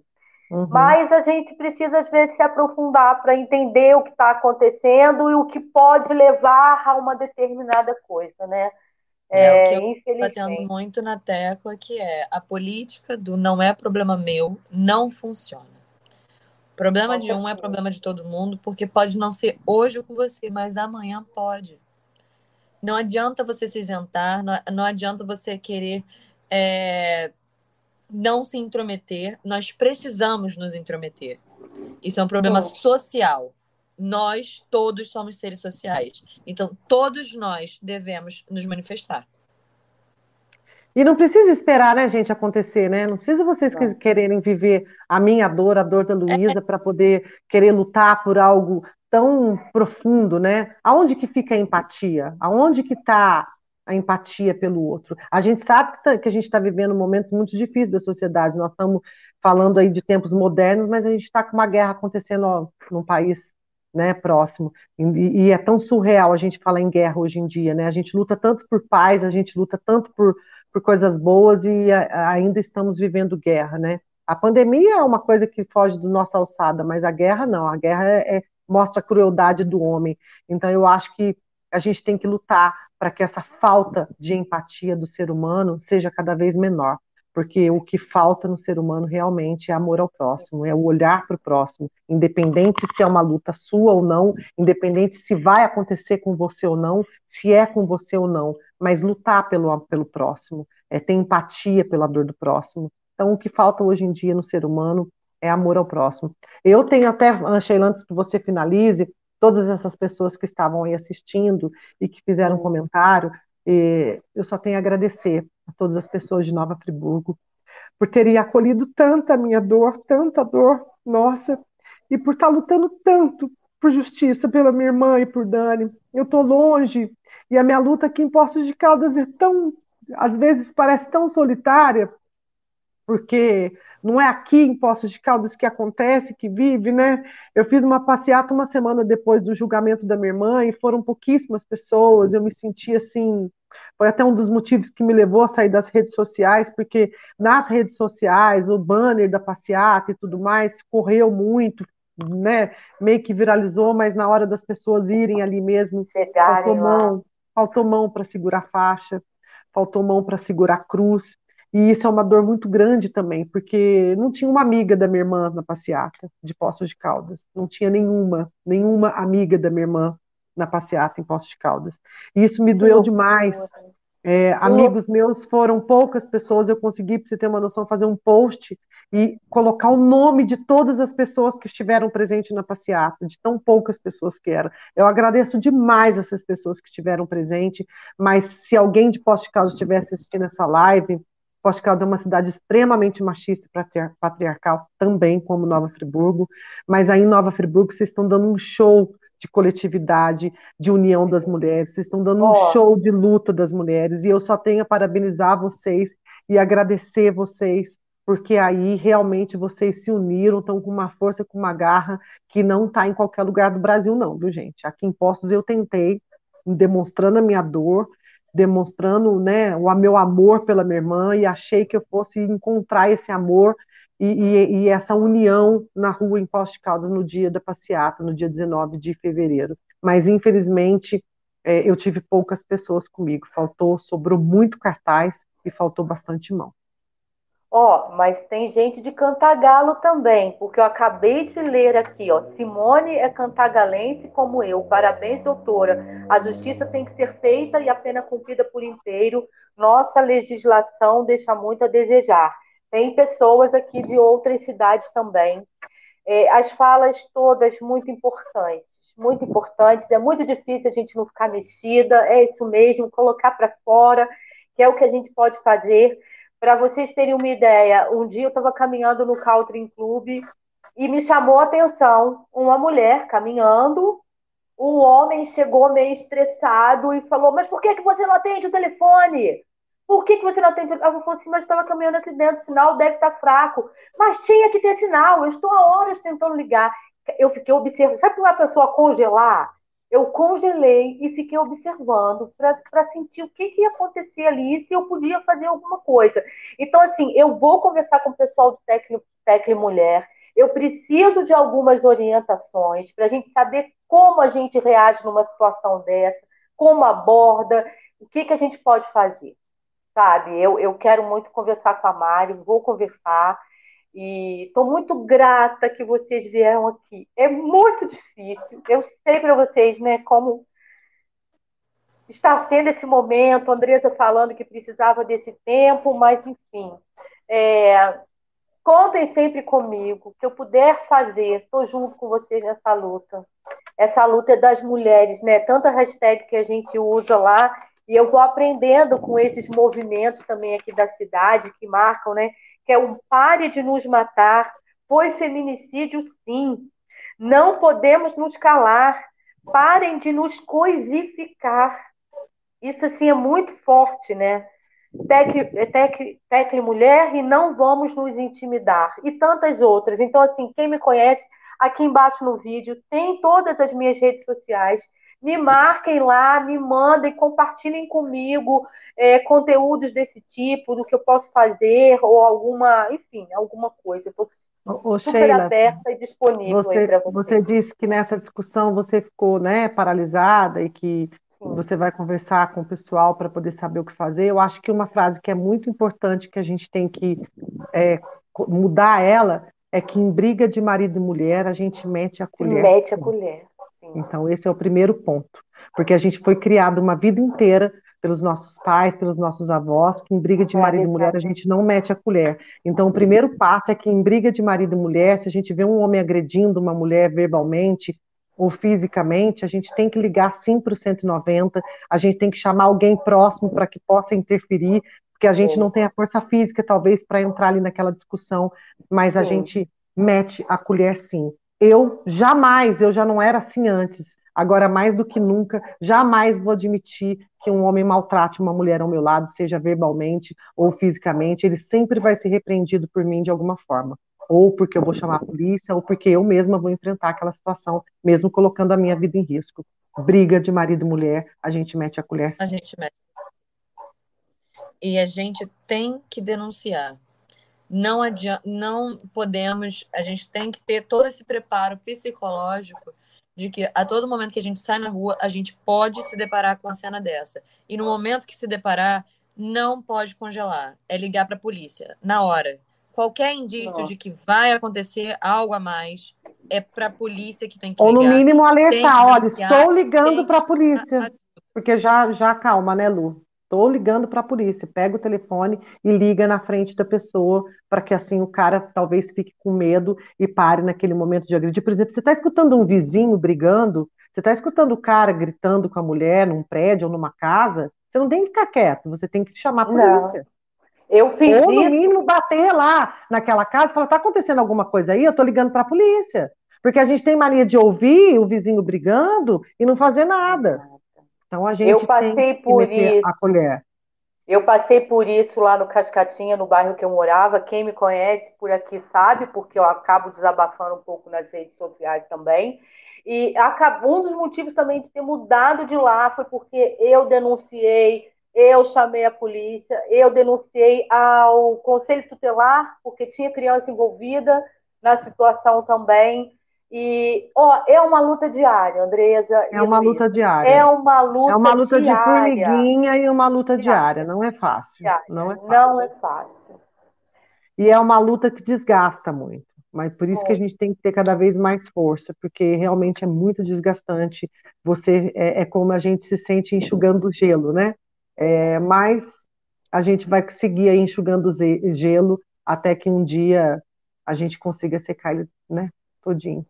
Uhum. Mas a gente precisa, às vezes, se aprofundar para entender o que está acontecendo e o que pode levar a uma determinada coisa, né? É, é o que eu batendo muito na tecla, que é a política do não é problema meu, não funciona. Problema de um é problema de todo mundo, porque pode não ser hoje com você, mas amanhã pode. Não adianta você se isentar, não, não adianta você querer é, não se intrometer. Nós precisamos nos intrometer. Isso é um problema Bom. social. Nós todos somos seres sociais. Então, todos nós devemos nos manifestar. E não precisa esperar, né, gente, acontecer, né? Não precisa vocês não. quererem viver a minha dor, a dor da Luísa, para poder querer lutar por algo tão profundo, né? Aonde que fica a empatia? Aonde que está a empatia pelo outro? A gente sabe que tá, a gente está vivendo momentos muito difíceis da sociedade. Nós estamos falando aí de tempos modernos, mas a gente está com uma guerra acontecendo ó, num país né, próximo. E, e, é tão surreal a gente falar em guerra hoje em dia, né? A gente luta tanto por paz, a gente luta tanto por por coisas boas e a, ainda estamos vivendo guerra, né? A pandemia é uma coisa que foge do nossa alçada, mas a guerra não. A guerra é, é, mostra a crueldade do homem. Então eu acho que a gente tem que lutar para que essa falta de empatia do ser humano seja cada vez menor porque o que falta no ser humano realmente é amor ao próximo, é o olhar para o próximo, independente se é uma luta sua ou não, independente se vai acontecer com você ou não, se é com você ou não, mas lutar pelo, pelo próximo, é ter empatia pela dor do próximo. Então, o que falta hoje em dia no ser humano é amor ao próximo. Eu tenho até, Sheila, antes que você finalize, todas essas pessoas que estavam aí assistindo e que fizeram um comentário, eu só tenho a agradecer a todas as pessoas de Nova Friburgo por terem acolhido tanta minha dor, tanta dor nossa, e por estar lutando tanto por justiça pela minha irmã e por Dani. Eu estou longe e a minha luta aqui em Poços de Caldas é tão, às vezes parece tão solitária, porque não é aqui em Poços de Caldas que acontece, que vive, né? Eu fiz uma passeata uma semana depois do julgamento da minha irmã e foram pouquíssimas pessoas. Eu me senti assim. Foi até um dos motivos que me levou a sair das redes sociais, porque nas redes sociais, o banner da passeata e tudo mais correu muito, né? Meio que viralizou, mas na hora das pessoas irem ali mesmo, Chegarem faltou mão, faltou mão para segurar a faixa faltou mão para segurar a cruz. E isso é uma dor muito grande também, porque não tinha uma amiga da minha irmã na passeata de Poços de Caldas. Não tinha nenhuma, nenhuma amiga da minha irmã na passeata em Poços de Caldas. E isso me doeu demais. É, amigos meus foram poucas pessoas, eu consegui, para você ter uma noção, fazer um post e colocar o nome de todas as pessoas que estiveram presentes na passeata, de tão poucas pessoas que eram. Eu agradeço demais essas pessoas que estiveram presentes, mas se alguém de Posto de Caldas estiver assistindo essa live, Posto de Caldas é uma cidade extremamente machista e patriarcal também, como Nova Friburgo, mas aí em Nova Friburgo vocês estão dando um show de coletividade, de união das mulheres, vocês estão dando um oh. show de luta das mulheres, e eu só tenho a parabenizar vocês e agradecer vocês, porque aí realmente vocês se uniram, estão com uma força, com uma garra que não está em qualquer lugar do Brasil, não, viu, gente? Aqui em Postos eu tentei, demonstrando a minha dor, demonstrando né, o meu amor pela minha irmã, e achei que eu fosse encontrar esse amor e, e, e, essa união na rua em Poste Caldas no dia da passeata, no dia 19 de fevereiro. Mas, infelizmente, é, eu tive poucas pessoas comigo. Faltou, sobrou muito cartaz e faltou bastante mão. Ó, oh, mas tem gente de Cantagalo também, porque eu acabei de ler aqui, ó. Simone é cantagalense como eu. Parabéns, doutora. A justiça tem que ser feita e a pena cumprida por inteiro. Nossa legislação deixa muito a desejar. Tem pessoas aqui de outras cidades também. É, as falas todas muito importantes, muito importantes. É muito difícil a gente não ficar mexida, é isso mesmo, colocar para fora, que é o que a gente pode fazer. Para vocês terem uma ideia, um dia eu estava caminhando no Caltrim Club e me chamou a atenção uma mulher caminhando. Um homem chegou meio estressado e falou: Mas por que, que você não atende o telefone? Por que, que você não atende? Ela falou assim, mas estava caminhando aqui dentro, o sinal deve estar fraco. Mas tinha que ter sinal, eu estou há horas tentando ligar. Eu fiquei observando. Sabe uma pessoa congelar? Eu congelei e fiquei observando para sentir o que, que ia acontecer ali e se eu podia fazer alguma coisa. Então, assim, eu vou conversar com o pessoal do técnico, técnico Mulher. Eu preciso de algumas orientações para a gente saber como a gente reage numa situação dessa, como aborda, o que, que a gente pode fazer sabe? Eu, eu quero muito conversar com a Mari, vou conversar. E estou muito grata que vocês vieram aqui. É muito difícil. Eu sei para vocês, né, como está sendo esse momento. A Andresa falando que precisava desse tempo, mas enfim. É, contem sempre comigo. Que eu puder fazer, estou junto com vocês nessa luta. Essa luta é das mulheres, né? Tanta hashtag que a gente usa lá e eu vou aprendendo com esses movimentos também aqui da cidade que marcam, né? Que é um pare de nos matar, foi feminicídio sim. Não podemos nos calar. Parem de nos coisificar. Isso assim é muito forte, né? Tecle, mulher e não vamos nos intimidar. E tantas outras. Então, assim, quem me conhece, aqui embaixo no vídeo, tem todas as minhas redes sociais me marquem lá, me mandem, compartilhem comigo é, conteúdos desse tipo, do que eu posso fazer, ou alguma, enfim, alguma coisa. Estou super Sheila, aberta e disponível você, para você. Você disse que nessa discussão você ficou né, paralisada e que Sim. você vai conversar com o pessoal para poder saber o que fazer. Eu acho que uma frase que é muito importante que a gente tem que é, mudar ela é que em briga de marido e mulher a gente mete a colher. Mete a colher. Então, esse é o primeiro ponto. Porque a gente foi criado uma vida inteira pelos nossos pais, pelos nossos avós, que em briga de é, marido e mulher a gente não mete a colher. Então, o primeiro passo é que em briga de marido e mulher, se a gente vê um homem agredindo uma mulher verbalmente ou fisicamente, a gente tem que ligar sim para o 190, a gente tem que chamar alguém próximo para que possa interferir, porque a gente não tem a força física, talvez, para entrar ali naquela discussão, mas a gente mete a colher sim. Eu jamais, eu já não era assim antes, agora mais do que nunca, jamais vou admitir que um homem maltrate uma mulher ao meu lado, seja verbalmente ou fisicamente, ele sempre vai ser repreendido por mim de alguma forma. Ou porque eu vou chamar a polícia, ou porque eu mesma vou enfrentar aquela situação, mesmo colocando a minha vida em risco. Briga de marido e mulher, a gente mete a colher. A gente mete. E a gente tem que denunciar não adianta, não podemos, a gente tem que ter todo esse preparo psicológico de que a todo momento que a gente sai na rua, a gente pode se deparar com uma cena dessa. E no momento que se deparar, não pode congelar. É ligar para a polícia na hora. Qualquer indício de que vai acontecer algo a mais é para a polícia que tem que Ou ligar. no mínimo alertar, olha, estou ligando para a polícia. Porque já, já calma, né, Lu? Estou ligando para a polícia. Pega o telefone e liga na frente da pessoa para que assim o cara talvez fique com medo e pare naquele momento de agredir. Por exemplo, você está escutando um vizinho brigando, você está escutando o cara gritando com a mulher num prédio ou numa casa, você não tem que ficar quieto, você tem que chamar a polícia. Não. Eu fiz Ou, no isso. mínimo, bater lá naquela casa e falar: tá acontecendo alguma coisa aí? Eu tô ligando para a polícia. Porque a gente tem mania de ouvir o vizinho brigando e não fazer nada. Então a gente eu passei tem por isso. a colher. Eu passei por isso lá no Cascatinha, no bairro que eu morava. Quem me conhece por aqui sabe, porque eu acabo desabafando um pouco nas redes sociais também. E um dos motivos também de ter mudado de lá foi porque eu denunciei, eu chamei a polícia, eu denunciei ao conselho tutelar, porque tinha criança envolvida na situação também. E ó, é uma luta diária, Andresa. É uma Luiz. luta diária. É uma luta É uma luta diária. de formiguinha e uma luta diária. Não é fácil. Diária. Não é fácil. Não é fácil. E é uma luta que desgasta muito. Mas por isso que a gente tem que ter cada vez mais força, porque realmente é muito desgastante. Você é, é como a gente se sente enxugando gelo, né? É, mas a gente vai seguir aí enxugando gelo até que um dia a gente consiga secar ele, né? Todinho.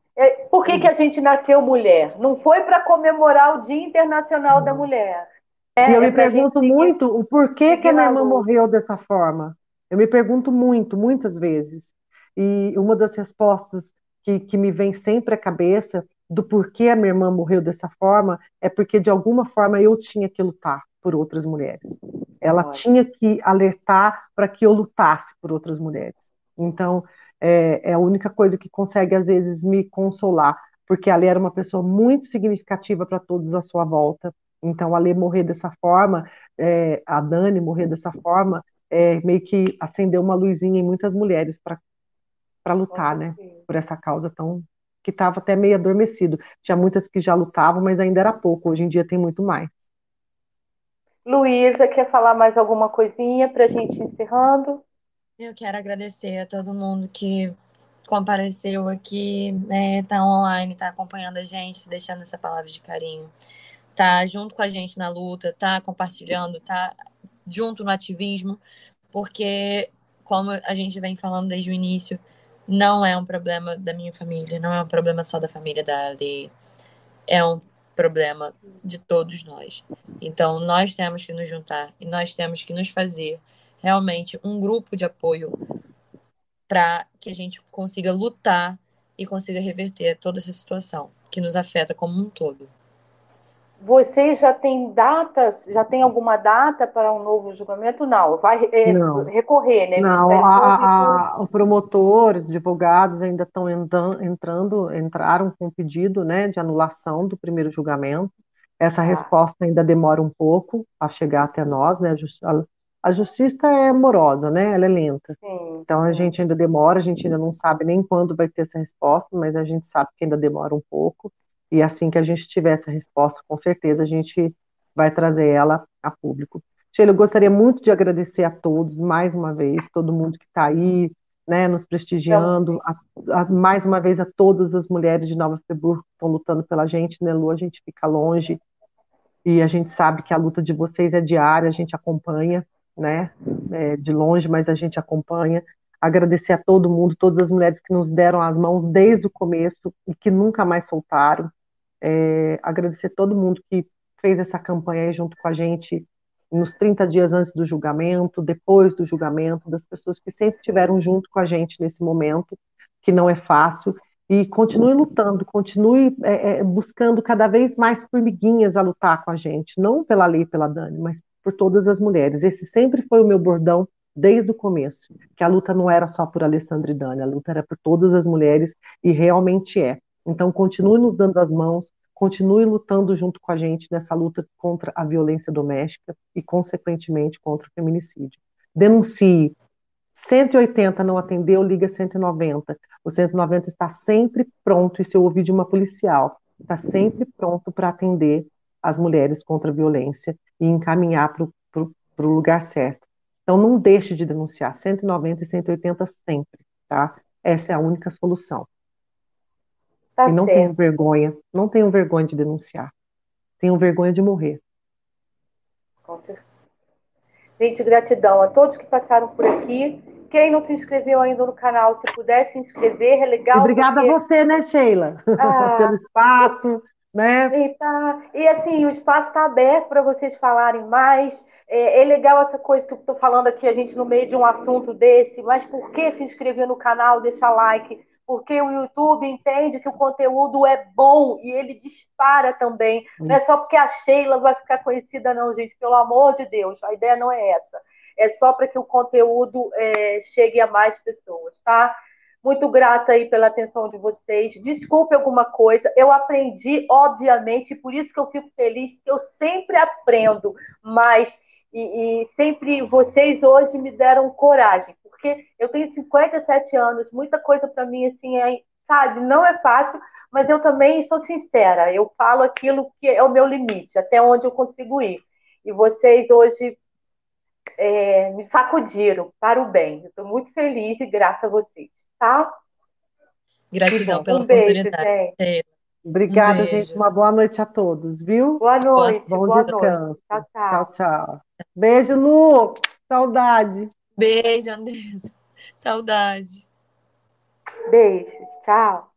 É, por que, que a gente nasceu mulher? Não foi para comemorar o Dia Internacional da Mulher. É, e eu me pergunto muito o porquê que a minha irmã morreu dessa forma. Eu me pergunto muito, muitas vezes. E uma das respostas que, que me vem sempre à cabeça do porquê a minha irmã morreu dessa forma é porque, de alguma forma, eu tinha que lutar por outras mulheres. Ela tinha que alertar para que eu lutasse por outras mulheres. Então, é, é, a única coisa que consegue, às vezes, me consolar, porque a Lê era uma pessoa muito significativa para todos à sua volta. Então, a Lê morrer dessa forma, é, a Dani morrer dessa forma, é, meio que acendeu uma luzinha em muitas mulheres para lutar, né, por essa causa tão que estava até meio adormecido. Tinha muitas que já lutavam, mas ainda era pouco. Hoje em dia tem muito mais. Luísa, quer falar mais alguma coisinha para a gente encerrando? Eu quero agradecer a todo mundo que compareceu aqui, né, tá online, tá acompanhando a gente, deixando essa palavra de carinho, tá junto com a gente na luta, tá compartilhando, tá junto no ativismo, porque como a gente vem falando desde o início, não é um problema da minha família, não é um problema só da família da Ali, é um problema de todos nós. Então, nós temos que nos juntar e nós temos que nos fazer realmente um grupo de apoio para que a gente consiga lutar e consiga reverter toda essa situação que nos afeta como um todo. Vocês já têm datas, já tem alguma data para um novo julgamento? Não, vai é, Não. recorrer, né? Não, a- a- o promotor, advogados ainda estão entrando, entraram com pedido, né, de anulação do primeiro julgamento. Essa Ah. resposta ainda demora um pouco a chegar até nós, né? A a- justiça é morosa, né? Ela é lenta. Sim, Então a gente ainda demora, a gente ainda não sabe nem quando vai ter essa resposta, mas a gente sabe que ainda demora um pouco. E assim que a gente tiver essa resposta, com certeza a gente vai trazer ela a público. Sheila, eu gostaria muito de agradecer a todos, mais uma vez, todo mundo que está aí, né, nos prestigiando, a- a- mais uma vez a todas as mulheres de Nova Friburgo que estão lutando pela gente, né, Lu? A gente fica longe e a gente sabe que a luta de vocês é diária, a gente acompanha, né, é, de longe, mas a gente acompanha. Agradecer a todo mundo, todas as mulheres que nos deram as mãos desde o começo e que nunca mais soltaram. É, agradecer todo mundo que fez essa campanha aí junto com a gente nos 30 dias antes do julgamento, depois do julgamento, das pessoas que sempre estiveram junto com a gente nesse momento, que não é fácil, e continue lutando, continue é, é, buscando cada vez mais formiguinhas a lutar com a gente, não pela lei, pela Dani, mas por todas as mulheres. Esse sempre foi o meu bordão desde o começo, que a luta não era só por Alessandra e Dani, a luta era por todas as mulheres, e realmente é. Então, continue nos dando as mãos, continue lutando junto com a gente nessa luta contra a violência doméstica e, consequentemente, contra o feminicídio. Denuncie. 180 não atendeu, liga 190. O 190 está sempre pronto, e se eu ouvir de uma policial, está sempre pronto para atender as mulheres contra a violência e encaminhar para para o lugar certo. Então, não deixe de denunciar 190 e 180 sempre, tá? Essa é a única solução. Tá e não certo. tenham vergonha, não tenham vergonha de denunciar. Tenham vergonha de morrer. Com certeza. Gente, gratidão a todos que passaram por aqui. Quem não se inscreveu ainda no canal, se puder se inscrever, é legal. Obrigada porque... a você, né, Sheila? Ah, Pelo espaço, né? E, tá... e assim, o espaço está aberto para vocês falarem mais. É, é, legal essa coisa que eu estou falando aqui, a gente no meio de um assunto desse, mas por que se inscrever no canal, deixar like? Porque o YouTube entende que o conteúdo é bom e ele dispara também. Hum. Não é só porque a Sheila vai ficar conhecida, não, gente, pelo amor de Deus, a ideia não é essa. É só para que o conteúdo é, chegue a mais pessoas, tá? Muito grata aí pela atenção de vocês. Desculpe alguma coisa, eu aprendi, obviamente, por isso que eu fico feliz, porque eu sempre aprendo, mas e, e, sempre vocês hoje me deram coragem, porque eu tenho 57 anos, muita coisa para mim assim é, sabe, não é fácil, mas eu também sou sincera, eu falo aquilo que é o meu limite, até onde eu consigo ir. E vocês hoje é, me sacudiram para o bem. Estou muito feliz e grata a vocês, tá? Gratidão pela um beijo, oportunidade. Gente. Obrigada, um gente. Uma boa noite a todos, viu? Boa noite. Bom boa descanso. Noite. Tchau, tchau. Tchau, tchau. Beijo, Lu. Saudade. Beijo, Andressa. Saudade. Beijos. Tchau.